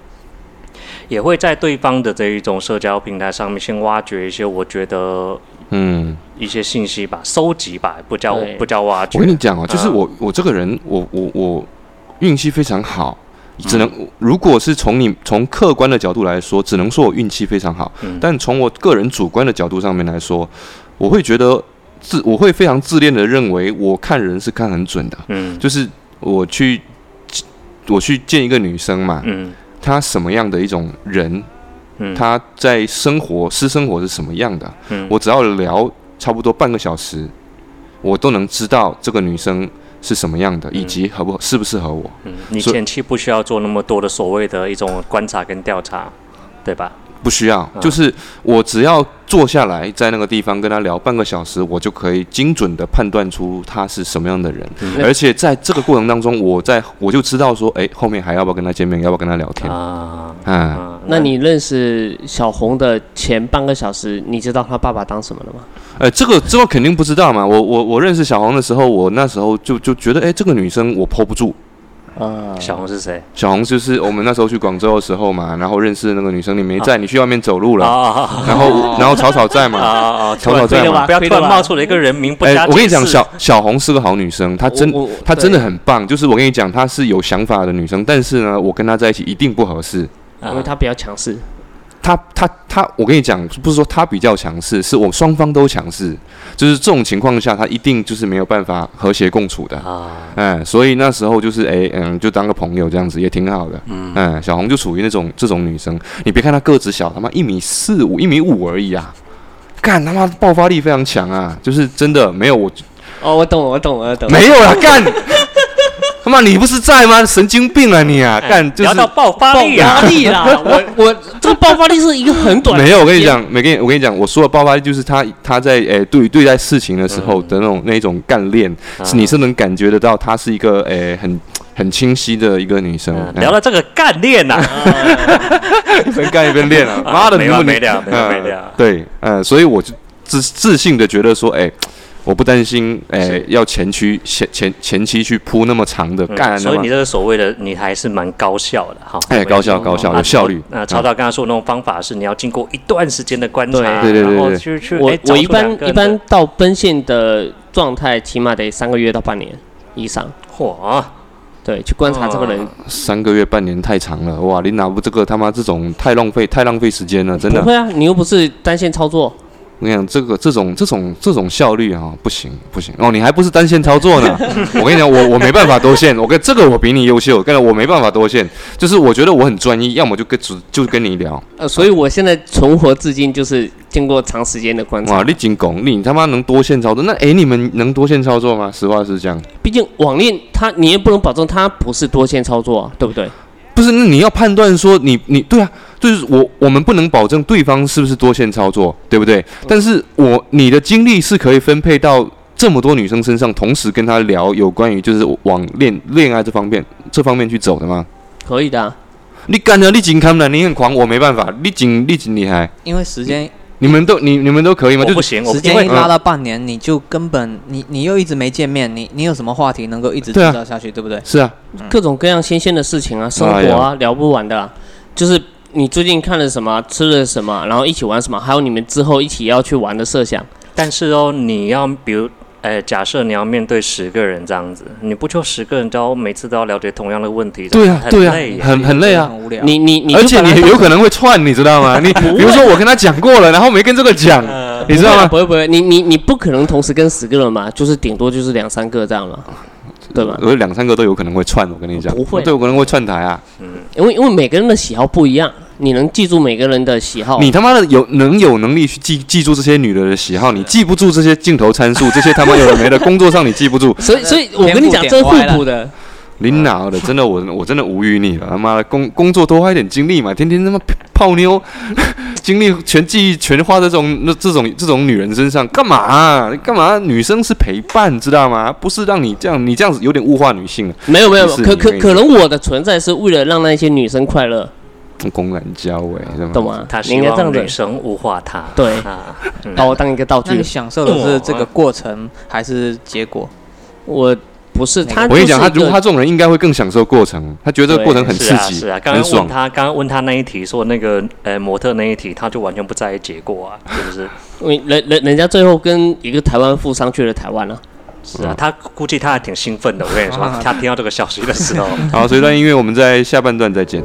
也会在对方的这一种社交平台上面先挖掘一些，我觉得，嗯，一些信息吧，收集吧，不叫不叫挖掘。我跟你讲哦，就是我我这个人，我我我运气非常好，只能如果是从你从客观的角度来说，只能说我运气非常好。但从我个人主观的角度上面来说，我会觉得自我会非常自恋的认为，我看人是看很准的。嗯，就是。我去我去见一个女生嘛，嗯，她什么样的一种人，嗯，她在生活私生活是什么样的，嗯，我只要聊差不多半个小时，我都能知道这个女生是什么样的，以及合不适不适合我。嗯，你前期不需要做那么多的所谓的一种观察跟调查，对吧？不需要，就是我只要坐下来在那个地方跟他聊半个小时，我就可以精准的判断出他是什么样的人，而且在这个过程当中，我在我就知道说，哎，后面还要不要跟他见面，要不要跟他聊天啊？嗯，那你认识小红的前半个小时，你知道他爸爸当什么了吗？哎，这个这个肯定不知道嘛。我我我认识小红的时候，我那时候就就觉得，哎，这个女生我 hold 不住。啊，小红是谁？小红就是我们那时候去广州的时候嘛，然后认识的那个女生，你没在，你去外面走路了，然后然后草草在嘛，草草在嘛，不要突然冒出了一个人名不加我跟你讲，小小红是个好女生，她真她真的很棒，就是我跟你讲，她是有想法的女生，但是呢，我跟她在一起一定不合适，因为她比较强势。他他他，我跟你讲，不是说他比较强势，是我双方都强势，就是这种情况下，他一定就是没有办法和谐共处的啊。哎，所以那时候就是哎嗯，就当个朋友这样子也挺好的。嗯，哎，小红就属于那种这种女生，你别看她个子小，他妈一米四五、一米五而已啊，干他妈爆发力非常强啊，就是真的没有我。哦，我懂，我懂，我懂。没有了，干。[LAUGHS] 他妈，你不是在吗？神经病啊你啊！干，聊到爆发力啊！力啦！[LAUGHS] 我我这个爆发力是一个很短。没有，我跟你讲，没跟，我跟你讲，我说的爆发力就是他他在诶对对待事情的时候的那种那种干练，是你是能感觉得到，她是一个诶很很清晰的一个女生。聊到这个干练呐，[LAUGHS] 一边干一边练啊！妈的，没完没了，没完没了。对，嗯，所以我就自自信的觉得说，哎。我不担心，诶，要前期前前前期去铺那么长的干，所以你这个所谓的你还是蛮高效的哈，哎，高效高效有效率。那曹操刚刚说那种方法是你要经过一段时间的观察，对对对对，去去。我我一般一般到奔现的状态，起码得三个月到半年以上。嚯，对，去观察这个人，三个月半年太长了，哇，你拿不这个他妈这种太浪费太浪费时间了，真的。不会啊，你又不是单线操作。我跟你讲，这个这种这种这种效率啊，不行不行哦！你还不是单线操作呢？[LAUGHS] 我跟你讲，我我没办法多线，我跟这个我比你优秀，跟我没办法多线，就是我觉得我很专一，要么就跟只就跟你聊。呃，所以我现在存活至今，就是经过长时间的观察。哇，你进攻，你他妈能多线操作？那哎，你们能多线操作吗？实话是这样。毕竟网恋，它你也不能保证它不是多线操作啊，对不对？不是，那你要判断说你你对啊，就是我我们不能保证对方是不是多线操作，对不对？但是我你的精力是可以分配到这么多女生身上，同时跟她聊有关于就是往恋恋爱这方面这方面去走的吗？可以的。你干了，你紧看了，你很狂，我没办法，你紧你紧厉害。因为时间。你们都你你们都可以吗？就不行，时间一拉到半年，你就根本你你又一直没见面，你你有什么话题能够一直制造下去，对不对？是啊，各种各样新鲜的事情啊，生活啊，聊不完的。就是你最近看了什么，吃了什么，然后一起玩什么，还有你们之后一起要去玩的设想。但是哦，你要比如。哎，假设你要面对十个人这样子，你不就十个人，都每次都要了解同样的问题？对啊，对啊，很很累啊，很无聊。你你你，而且你有可能会串，你知道吗？[LAUGHS] 你比如说我跟他讲过了，然后没跟这个讲，你知道吗？不会不会，你你你不可能同时跟十个人嘛，就是顶多就是两三个这样了，对吧？有两三个都有可能会串，我跟你讲，不会，都有可能会串台啊。嗯，因为因为每个人的喜好不一样。你能记住每个人的喜好？你他妈的有能有能力去记记住这些女的的喜好？你记不住这些镜头参数？这些他妈有的没的，工作上你记不住。所以，所以我跟你讲，这互补的。你哪的？真的，我 [LAUGHS] 我真的无语你了。他妈的，工工作多花一点精力嘛，天天他妈泡妞，[LAUGHS] 精力全记忆全花在这种那这种这种女人身上，干嘛？干嘛？女生是陪伴，知道吗？不是让你这样，你这样子有点物化女性了。没有没有，可可可能我的存在是为了让那些女生快乐。公然交尾，懂吗？他希望女生物化他，对啊，[LAUGHS] 把我当一个道具。你享受的是这个过程还是结果？我不是他。我跟你讲，他如果他这种人，应该会更享受过程。他觉得这个过程很刺激，是啊。刚刚问他，刚刚问他那一题，说那个呃模特那一题，他就完全不在意结果啊，[LAUGHS] 是不是？因为人人人家最后跟一个台湾富商去了台湾了。是啊，他估计他还挺兴奋的。我跟你说，[LAUGHS] 他听到这个消息的时候。好，这段音乐我们在下半段再见。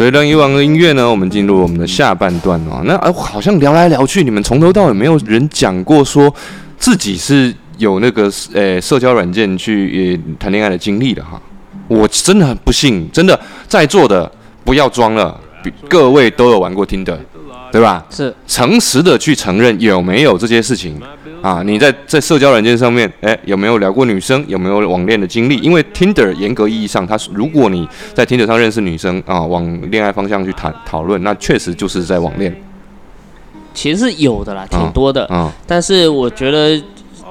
随着以往的音乐呢，我们进入我们的下半段哦。那啊，好像聊来聊去，你们从头到尾没有人讲过说自己是有那个呃社交软件去谈恋爱的经历的哈。我真的很不信，真的在座的不要装了，各位都有玩过 Tinder，对吧？是诚实的去承认有没有这些事情。啊，你在在社交软件上面，哎，有没有聊过女生？有没有网恋的经历？因为 Tinder 严格意义上，它如果你在 Tinder 上认识女生啊，往恋爱方向去谈讨论，那确实就是在网恋。其实是有的啦，挺多的。嗯，但是我觉得。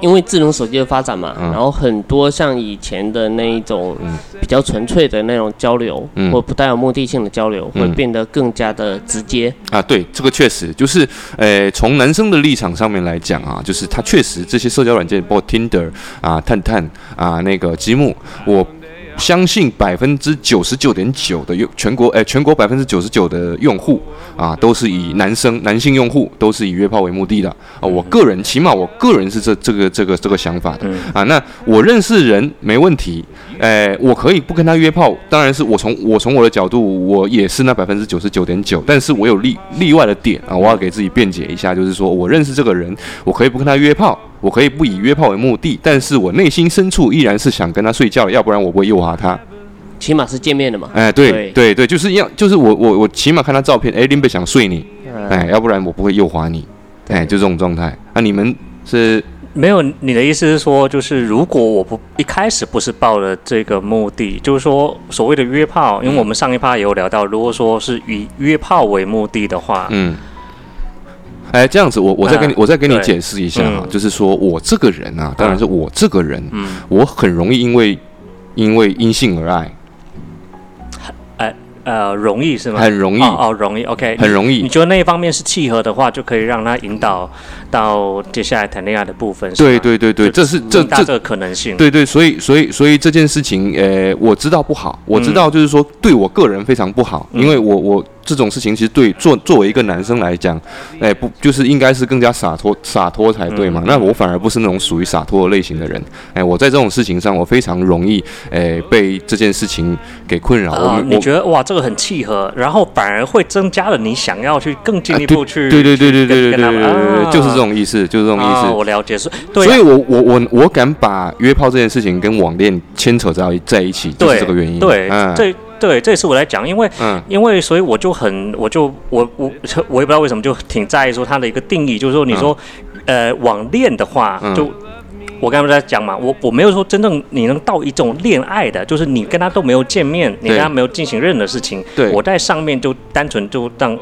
因为智能手机的发展嘛，然后很多像以前的那一种比较纯粹的那种交流，或不带有目的性的交流，会变得更加的直接啊。对，这个确实就是，呃，从男生的立场上面来讲啊，就是他确实这些社交软件，包括 Tinder 啊、探探啊、那个积木，我。相信百分之九十九点九的用全国哎，全国百分之九十九的用户啊，都是以男生男性用户都是以约炮为目的的啊。我个人起码我个人是这这个这个这个想法的啊。那我认识人没问题，哎，我可以不跟他约炮。当然是我从我从我的角度，我也是那百分之九十九点九。但是我有例例外的点啊，我要给自己辩解一下，就是说我认识这个人，我可以不跟他约炮。我可以不以约炮为目的，但是我内心深处依然是想跟他睡觉的，要不然我不会诱惑他。起码是见面的嘛。哎，对对对，就是要就是我我我起码看他照片，哎，林北想睡你，哎，要不然我不会诱惑你，哎，就这种状态。啊，你们是没有你的意思是说，就是如果我不一开始不是抱了这个目的，就是说所谓的约炮，因为我们上一趴也有聊到，如果说是以约炮为目的的话，嗯。哎，这样子，我我再跟你我再跟你解释一下啊，就是说我这个人啊，当然是我这个人，嗯我很容易因为因为因性而爱。呃，容易是吗？很容易哦，容易，OK，很容易。你觉得那一方面是契合的话，就可以让他引导到接下来谈恋爱的部分。对对对对，这是这这个可能性。对对，所以所以所以这件事情，呃，我知道不好，我知道就是说对我个人非常不好，因为我我。这种事情其实对作作为一个男生来讲，哎，不就是应该是更加洒脱洒脱才对嘛？那我反而不是那种属于洒脱的类型的人，哎，我在这种事情上我非常容易哎被这件事情给困扰。啊，你觉得哇，这个很契合，然后反而会增加了你想要去更进一步去对对对对对对对对，就是这种意思，就是这种意思。我了解是，所以我我我我敢把约炮这件事情跟网恋牵扯在在一起，就是这个原因。对，对。对，这也是我来讲，因为，因为，所以我就很，我就我我我也不知道为什么就挺在意说它的一个定义，就是说你说，呃，网恋的话，就我刚才在讲嘛，我我没有说真正你能到一种恋爱的，就是你跟他都没有见面，你跟他没有进行任何事情，我在上面就单纯就当。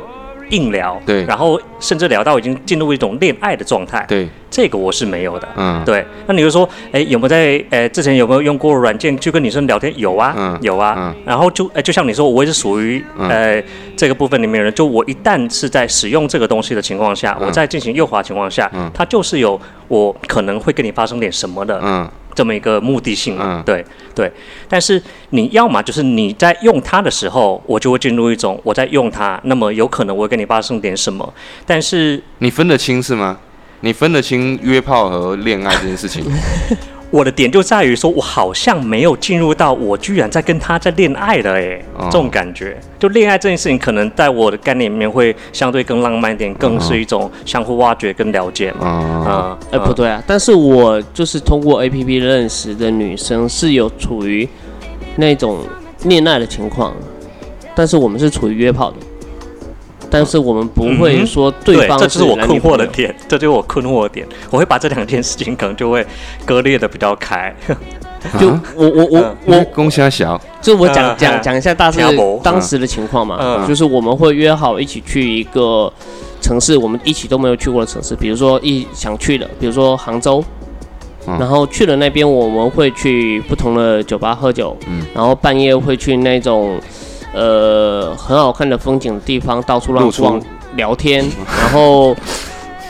硬聊，对，然后甚至聊到已经进入一种恋爱的状态，对，这个我是没有的，嗯，对。那你就说，哎，有没有在，呃，之前有没有用过软件去跟女生聊天？有啊，嗯，有啊，嗯。然后就，哎，就像你说，我也是属于，呃，这个部分里面的人。就我一旦是在使用这个东西的情况下，我在进行诱惑情况下，它就是有我可能会跟你发生点什么的，嗯。这么一个目的性，嗯，对对，但是你要么就是你在用它的时候，我就会进入一种我在用它，那么有可能我会跟你发生点什么，但是你分得清是吗？你分得清约炮和恋爱这件事情？[LAUGHS] 我的点就在于说，我好像没有进入到我居然在跟他在恋爱了，哎，这种感觉。就恋爱这件事情，可能在我的概念里面会相对更浪漫一点，更是一种相互挖掘跟了解嘛。啊，哎，不对啊，但是我就是通过 A P P 认识的女生是有处于那种恋爱的情况，但是我们是处于约炮的。但是我们不会说对方，这就是我困惑的点，这就是我困惑的点。我会把这两件事情可能就会割裂的比较开。就我我我我公虾小，就我讲讲讲一下大致当时的情况嘛。就是我们会约好一起去一个城市，我们一起都没有去过的城市，比如说一想去的，比如说杭州。然后去了那边，我们会去不同的酒吧喝酒，然后半夜会去那种。呃，很好看的风景的地方，到处乱逛聊天，[LAUGHS] 然后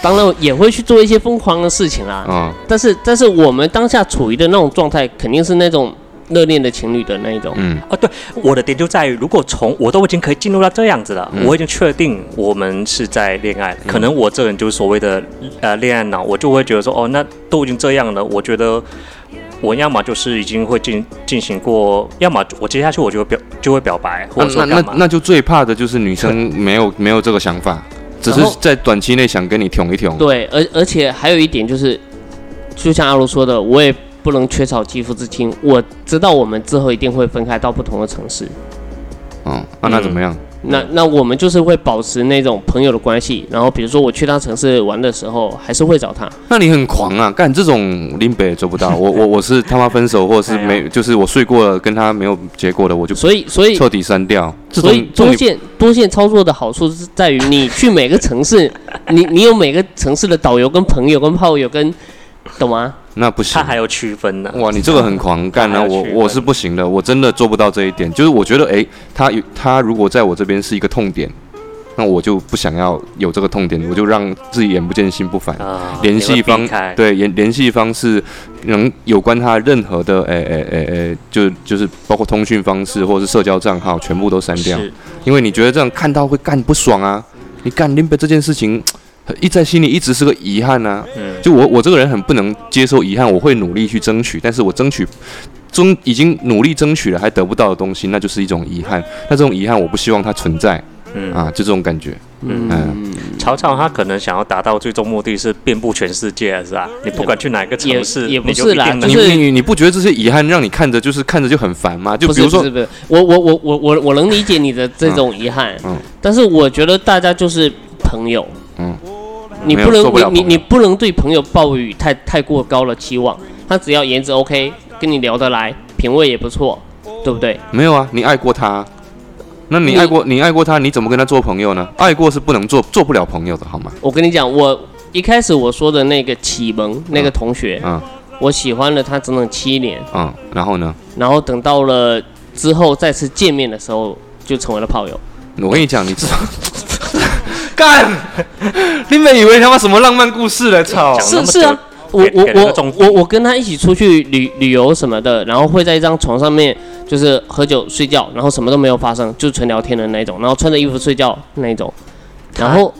当然也会去做一些疯狂的事情啦。嗯，但是但是我们当下处于的那种状态，肯定是那种热恋的情侣的那一种。嗯，啊，对，我的点就在于，如果从我都已经可以进入到这样子了，我已经确定我们是在恋爱，可能我这人就是所谓的呃恋爱脑，我就会觉得说，哦，那都已经这样了，我觉得。我要么就是已经会进进行过，要么我接下去我就会表就会表白，或者说那那那就最怕的就是女生没有 [LAUGHS] 没有这个想法，只是在短期内想跟你捅一捅。对，而而且还有一点就是，就像阿罗说的，我也不能缺少肌肤之亲。我知道我们之后一定会分开到不同的城市。嗯，那那怎么样？那那我们就是会保持那种朋友的关系，然后比如说我去他城市玩的时候，还是会找他。那你很狂啊，干这种林北做不到。我 [LAUGHS] 我我是他妈分手，或者是没，就是我睡过了跟他没有结果的，我就所以所以彻底删掉。所以多线多线操作的好处是在于你去每个城市，你你有每个城市的导游跟朋友跟炮友跟，懂吗？那不行，他还要区分呢。哇，你这个很狂干啊！我我是不行的，我真的做不到这一点。就是我觉得，哎，他有他如果在我这边是一个痛点，那我就不想要有这个痛点，我就让自己眼不见心不烦。联系方对联联系方式能有关他任何的，哎哎哎哎，就就是包括通讯方式或者是社交账号，全部都删掉。因为你觉得这样看到会干不爽啊？你干林北这件事情。一在心里一直是个遗憾呐，就我我这个人很不能接受遗憾，我会努力去争取，但是我争取争已经努力争取了还得不到的东西，那就是一种遗憾。那这种遗憾我不希望它存在，嗯啊，就这种感觉。嗯，曹操他可能想要达到最终目的是遍布全世界，是吧？你不管去哪个城市，也不是啦，你你你不觉得这些遗憾让你看着就是看着就很烦吗？就比如说，我我我我我我能理解你的这种遗憾，嗯，但是我觉得大家就是朋友，嗯。你不能，你你你不能对朋友抱有太太过高的期望。他只要颜值 OK，跟你聊得来，品味也不错，对不对？没有啊，你爱过他，那你爱过你爱过他，你怎么跟他做朋友呢？爱过是不能做做不了朋友的，好吗？我跟你讲，我一开始我说的那个启蒙那个同学，嗯，我喜欢了他整整七年，嗯，然后呢？然后等到了之后再次见面的时候，就成为了炮友。我跟你讲，你知道。干！[LAUGHS] 你们以为他妈什么浪漫故事了？操！是是啊，我我我我我跟他一起出去旅旅游什么的，然后会在一张床上面就是喝酒睡觉，然后什么都没有发生，就纯聊天的那种，然后穿着衣服睡觉那种，然后。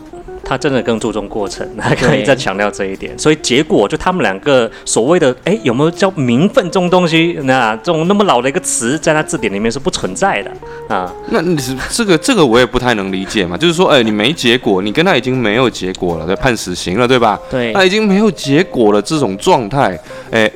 他真的更注重过程，[LAUGHS] 他可以再强调这一点，所以结果就他们两个所谓的哎，有没有叫名分这种东西？那这种那么老的一个词，在他字典里面是不存在的啊。那你是这个这个我也不太能理解嘛，就是说，哎，你没结果，你跟他已经没有结果了，对，判死刑了，对吧？对，他已经没有结果了，这种状态，哎，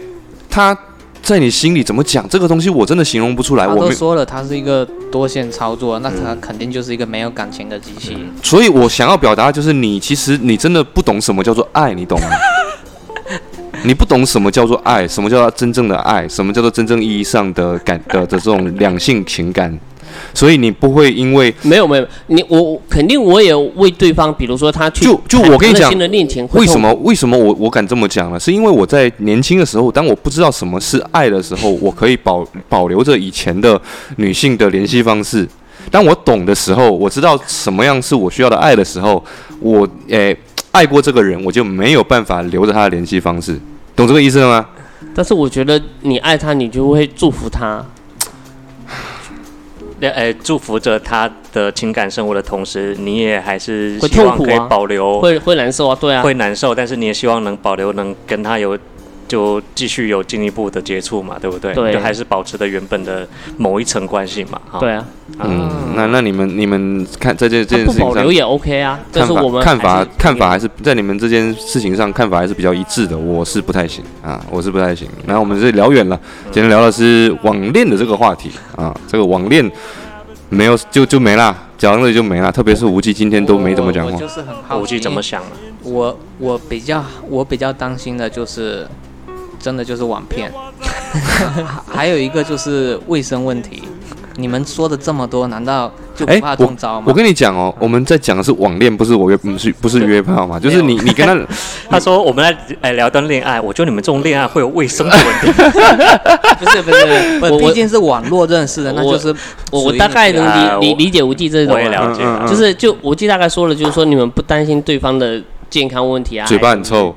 他。在你心里怎么讲这个东西，我真的形容不出来。我都说了，它是一个多线操作，那它肯定就是一个没有感情的机器。所以我想要表达就是，你其实你真的不懂什么叫做爱，你懂吗？[LAUGHS] 你不懂什么叫做爱，什么叫做真正的爱，什么叫做真正意义上的感的的这种两性情感。所以你不会因为没有没有你我肯定我也为对方，比如说他去就就我跟你讲，为什么为什么我我敢这么讲呢？是因为我在年轻的时候，当我不知道什么是爱的时候，我可以保保留着以前的女性的联系方式；当我懂的时候，我知道什么样是我需要的爱的时候，我诶爱过这个人，我就没有办法留着他的联系方式，懂这个意思了吗？但是我觉得你爱他，你就会祝福他。哎，祝福着他的情感生活的同时，你也还是希望可以保留，会会难受啊，对啊，会难受，但是你也希望能保留，能跟他有。就继续有进一步的接触嘛，对不对？对，就还是保持的原本的某一层关系嘛。对啊，嗯，那那你们你们看在这这件事情上，保留也 OK 啊。但是我们看法看法还是在你们这件事情上看法还是比较一致的。我是不太行啊，我是不太行。然后我们这聊远了，今天聊的是网恋的这个话题啊，这个网恋没有就就没了，讲到这里就没了。特别是无忌今天都没怎么讲话。就是很好无忌怎么想的？我我比较我比较担心的就是。真的就是网骗，[LAUGHS] 还有一个就是卫生问题。你们说的这么多，难道就不怕中招吗？我跟你讲哦，我们在讲的是网恋，不是我约，不是不是约炮嘛？[LAUGHS] 就是你你跟他，[LAUGHS] 他说我们来哎聊段恋爱，我觉得你们这种恋爱会有卫生的问题。不是不是，我毕竟是网络认识的，那就是我我大概能理理理解无忌这种，我也了解，就是就无忌大概说了，就是说你们不担心对方的健康问题啊，嘴巴很臭。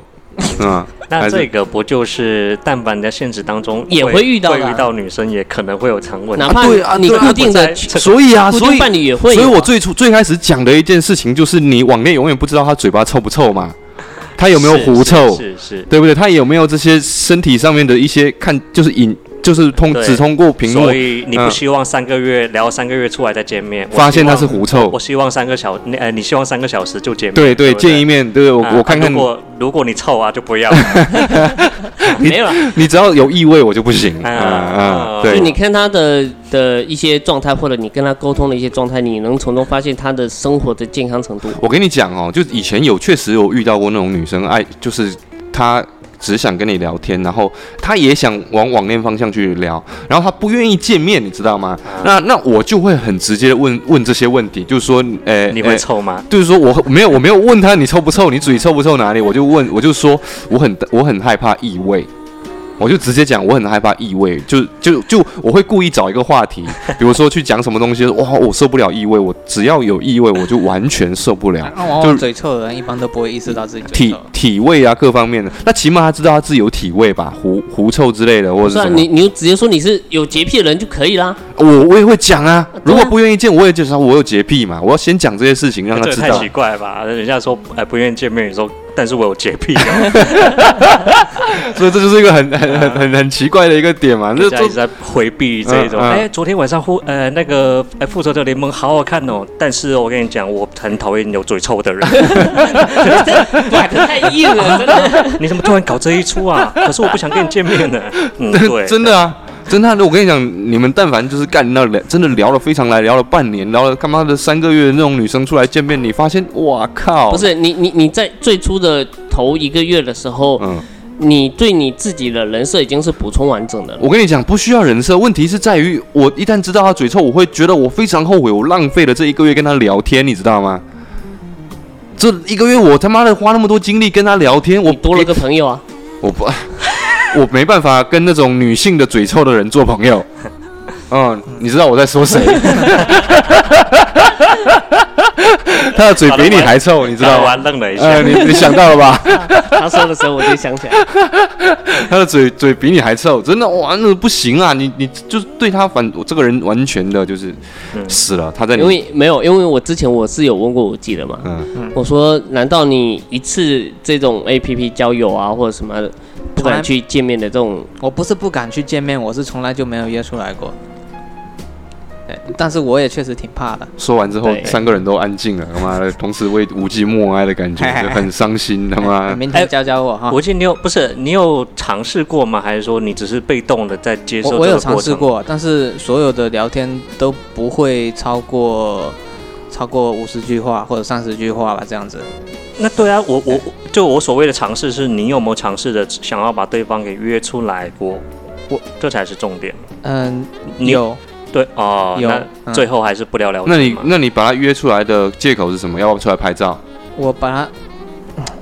嗯，[LAUGHS] 那这个不就是，但凡在现实当中也会遇到，会遇到女生也可能会有长吻，哪怕你固定的，所以啊，所以伴侣也会。所以我最初最开始讲的一件事情就是，你网恋永远不知道他嘴巴臭不臭嘛，他有没有狐臭，是是，对不对？他有没有这些身体上面的一些看，就是隐就是通只通过屏幕，所以你不希望三个月聊三个月出来再见面，发现他是狐臭。我希望三个小，呃，你希望三个小时就见面。对对，见一面，对我我看看。如果如果你臭啊，就不要。[LAUGHS] [LAUGHS] 没有，你只要有异味，我就不行。啊啊，对。你看他的的一些状态，或者你跟他沟通的一些状态，你能从中发现他的生活的健康程度。我跟你讲哦，就以前有确实有遇到过那种女生，爱就是她。只想跟你聊天，然后他也想往网恋方向去聊，然后他不愿意见面，你知道吗？那那我就会很直接的问问这些问题，就是说，诶，你会臭吗？就是说我没有我没有问他你臭不臭，你嘴臭不臭哪里？我就问我就说我很我很害怕异味。我就直接讲，我很害怕异味，就就就我会故意找一个话题，[LAUGHS] 比如说去讲什么东西，哇，我受不了异味，我只要有异味，我就完全受不了。[LAUGHS] 就嘴臭的人一般都不会意识到自己体体味啊，各方面的，那起码他知道他自己有体味吧，狐狐臭之类的，或者什么。你你就直接说你是有洁癖的人就可以啦。我我也会讲啊，如果不愿意见，我也就说我有洁癖嘛，我要先讲这些事情让他知道。太奇怪吧？人家说哎不愿意见面，你说。但是我有洁癖，所以这就是一个很很很很很奇怪的一个点嘛。[LAUGHS] 就一直在回避这种。哎，昨天晚上复呃那个哎复仇者联盟好好看哦。但是我跟你讲，我很讨厌有嘴臭的人。[LAUGHS] 哇，太硬了，真的。你怎么突然搞这一出啊？可是我不想跟你见面呢。嗯，对，真的啊。[LAUGHS] 真的，我跟你讲，你们但凡就是干那聊，真的聊了非常来，聊了半年，聊了他妈的三个月，那种女生出来见面，你发现，哇靠！不是你你你在最初的头一个月的时候，嗯，你对你自己的人设已经是补充完整的了。我跟你讲，不需要人设，问题是在于我一旦知道他嘴臭，我会觉得我非常后悔，我浪费了这一个月跟他聊天，你知道吗？这一个月我他妈的花那么多精力跟他聊天，我多了个朋友啊！我不。我没办法跟那种女性的嘴臭的人做朋友，[LAUGHS] 嗯，你知道我在说谁？[LAUGHS] 他的嘴比你还臭，你知道吗？愣了一下，你你想到了吧？[LAUGHS] 他说的时候我就想起来，他的嘴嘴比你还臭，真的哇，那不行啊！你你就是对他反，我这个人完全的就是死了。他在因为没有，因为我之前我是有问过我记得嘛，嗯，我说难道你一次这种 A P P 交友啊或者什么？不敢去见面的这种，我不是不敢去见面，我是从来就没有约出来过。对，但是我也确实挺怕的。说完之后，三个人都安静了，他妈的，[LAUGHS] 同时为无忌默哀的感觉，就很伤心，他妈。明天教教我哈。无忌，你有不是你有尝试过吗？还是说你只是被动的在接受？我有尝试过，但是所有的聊天都不会超过超过五十句话或者三十句话吧，这样子。那对啊，我我就我所谓的尝试是，你有没有尝试的想要把对方给约出来过？我这才是重点。嗯，有。对哦，那最后还是不了了之。那你那你把他约出来的借口是什么？要不要出来拍照？我把他，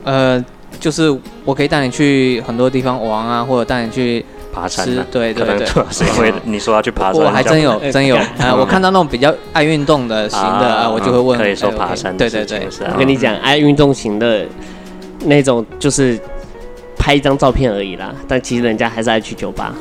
呃，就是我可以带你去很多地方玩啊，或者带你去。爬山，对对对，是因为你说要去爬山，我还真有真有啊！我看到那种比较爱运动的型的啊，我就会问，可以说爬山，对对对，我跟你讲，爱运动型的那种就是拍一张照片而已啦，但其实人家还是爱去酒吧。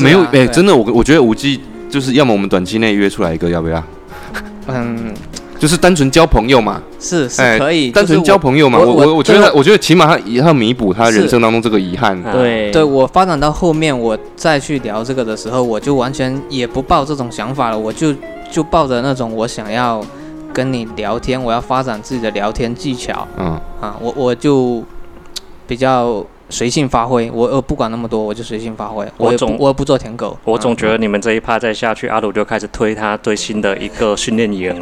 没有哎，真的，我我觉得五 G 就是要么我们短期内约出来一个，要不要？[LAUGHS] 嗯。就是单纯交朋友嘛，是是可以单纯交朋友嘛。我我我觉得，我觉得起码他要弥补他人生当中这个遗憾。对，对我发展到后面，我再去聊这个的时候，我就完全也不抱这种想法了，我就就抱着那种我想要跟你聊天，我要发展自己的聊天技巧。嗯啊，我我就比较。随性发挥，我我不管那么多，我就随性发挥。我总我不做舔狗。我总觉得你们这一趴再下去，阿鲁就开始推他最新的一个训练营。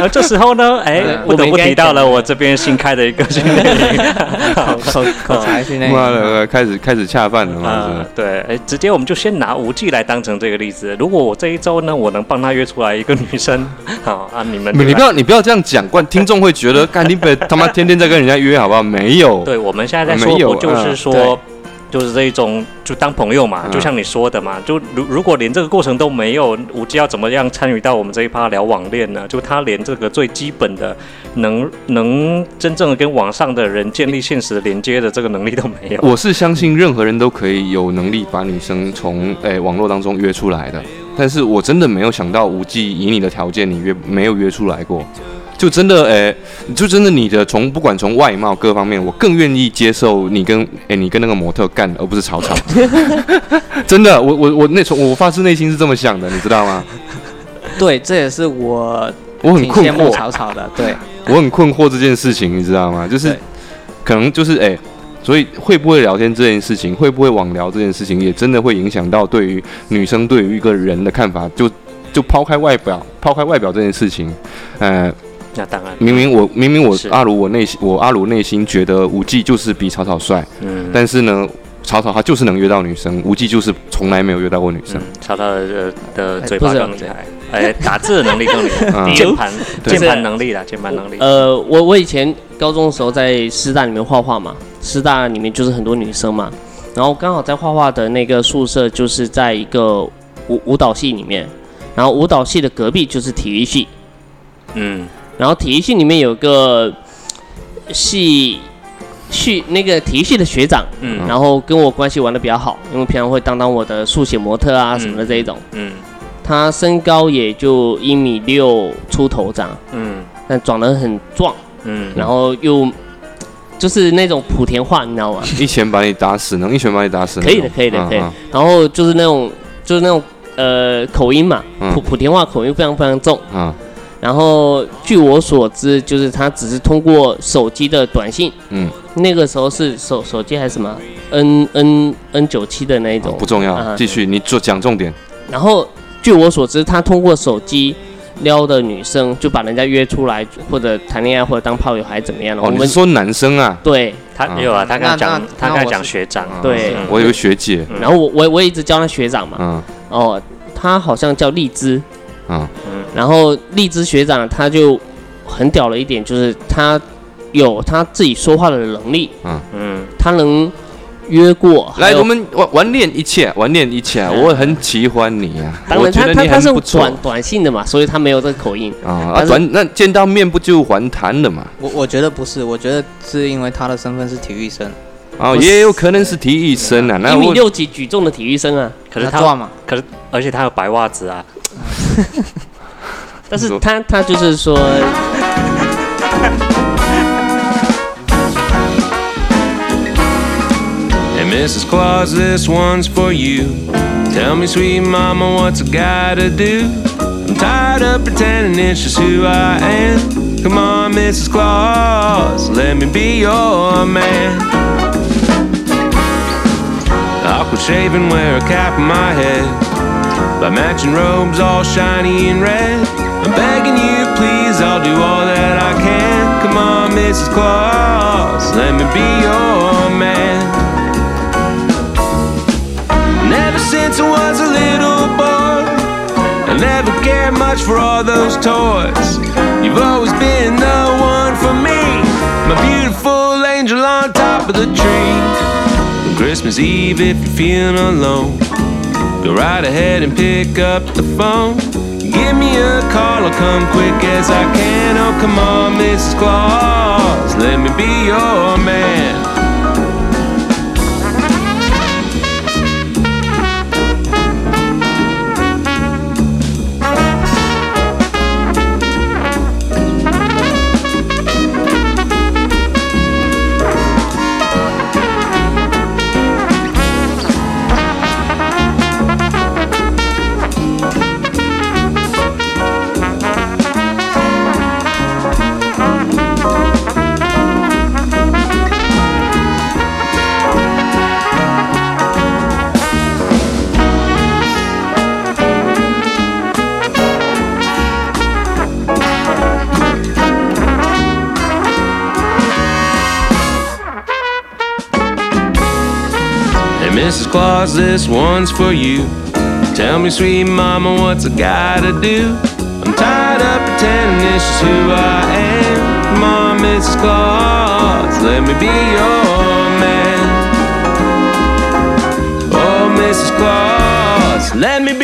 而 [LAUGHS] 这时候呢，哎，不得不提到了我这边新开的一个训练营，[LAUGHS] 口口才训练营。开始开始恰饭了嘛？对，哎，直接我们就先拿无忌来当成这个例子。如果我这一周呢，我能帮他约出来一个女生，好啊，你们你不要你不要这样讲，观听众会觉得，[LAUGHS] 干你别他妈天天在跟人家约，好不好？没有。对，我们现在在说，不就是说，就是这一种，就当朋友嘛，就像你说的嘛，就如如果连这个过程都没有，五 G 要怎么样参与到我们这一趴聊网恋呢？就他连这个最基本的能能真正的跟网上的人建立现实连接的这个能力都没有。我是相信任何人都可以有能力把女生从诶网络当中约出来的，但是我真的没有想到五 G 以你的条件，你约没有约出来过。就真的哎，就真的你的从不管从外貌各方面，我更愿意接受你跟哎你跟那个模特干，而不是吵吵。[LAUGHS] 真的，我我我那从我发自内心是这么想的，你知道吗？对，这也是我我很困惑吵吵的。对，我很困惑这件事情，你知道吗？就是可能就是哎。所以会不会聊天这件事情，会不会网聊这件事情，也真的会影响到对于女生对于一个人的看法。就就抛开外表，抛开外表这件事情，呃，那当然，明明我明明我阿鲁我内心我阿鲁内心觉得五 G 就是比草草帅，嗯，但是呢。草草他就是能约到女生，无忌就是从来没有约到过女生。草草的的嘴巴更厉害，哎，打字的能力更厉害，[LAUGHS] 键盘键盘能力啦，键盘能力。呃，我我以前高中的时候在师大里面画画嘛，师大里面就是很多女生嘛，然后刚好在画画的那个宿舍就是在一个舞舞蹈系里面，然后舞蹈系的隔壁就是体育系，嗯，然后体育系里面有个系。系那个体育系的学长，嗯，然后跟我关系玩的比较好，因为平常会当当我的速写模特啊什么的这一种，嗯，他身高也就一米六出头这样，嗯，但长得很壮，嗯，然后又就是那种莆田话，你知道吗？[LAUGHS] 一拳把你打死，能一拳把你打死？可以的，可以的，可以。然后就是那种就是那种呃口音嘛，莆莆田话口音非常非常重，啊。然后据我所知，就是他只是通过手机的短信，嗯，那个时候是手手机还是什么？N N N 九七的那一种，不重要，继续你做讲重点。然后据我所知，他通过手机撩的女生，就把人家约出来，或者谈恋爱，或者当炮友，还是怎么样的？我们说男生啊，对他没有啊，他刚讲他刚讲学长，对，我有个学姐，然后我我我一直叫他学长嘛，嗯，哦，他好像叫荔枝。嗯然后荔枝学长他就很屌了一点，就是他有他自己说话的能力，嗯嗯，他能约过来，我们玩玩练一切，玩练一切，我很喜欢你啊。当然他他他是短短信的嘛，所以他没有这个口音啊。短那见到面不就还谈了嘛？我我觉得不是，我觉得是因为他的身份是体育生，哦，也有可能是体育生啊，一米六几举重的体育生啊，可是他壮嘛，可是而且他有白袜子啊。[LAUGHS] 但是他他就是说。Hey [LAUGHS] Mrs. Claus, this one's for you. Tell me, sweet mama, what's I gotta do? I'm tired of pretending it's just who I am. Come on, Mrs. Claus, let me be your man. I quit shaving, wear a cap on my head. By matching robes all shiny and red. I'm begging you, please, I'll do all that I can. Come on, Mrs. Claus, let me be your man. Never since I was a little boy, I never cared much for all those toys. You've always been the one for me, my beautiful angel on top of the tree. On Christmas Eve, if you're feeling alone. Go right ahead and pick up the phone. Call, I'll come quick as I can. Oh, come on, Mrs. Claus, let me be your man. Claus, this one's for you. Tell me, sweet mama, what's I gotta do? I'm tired of pretending this is who I am. On, Mrs. Claus, let me be your man. Oh, Mrs. Claus, let me be.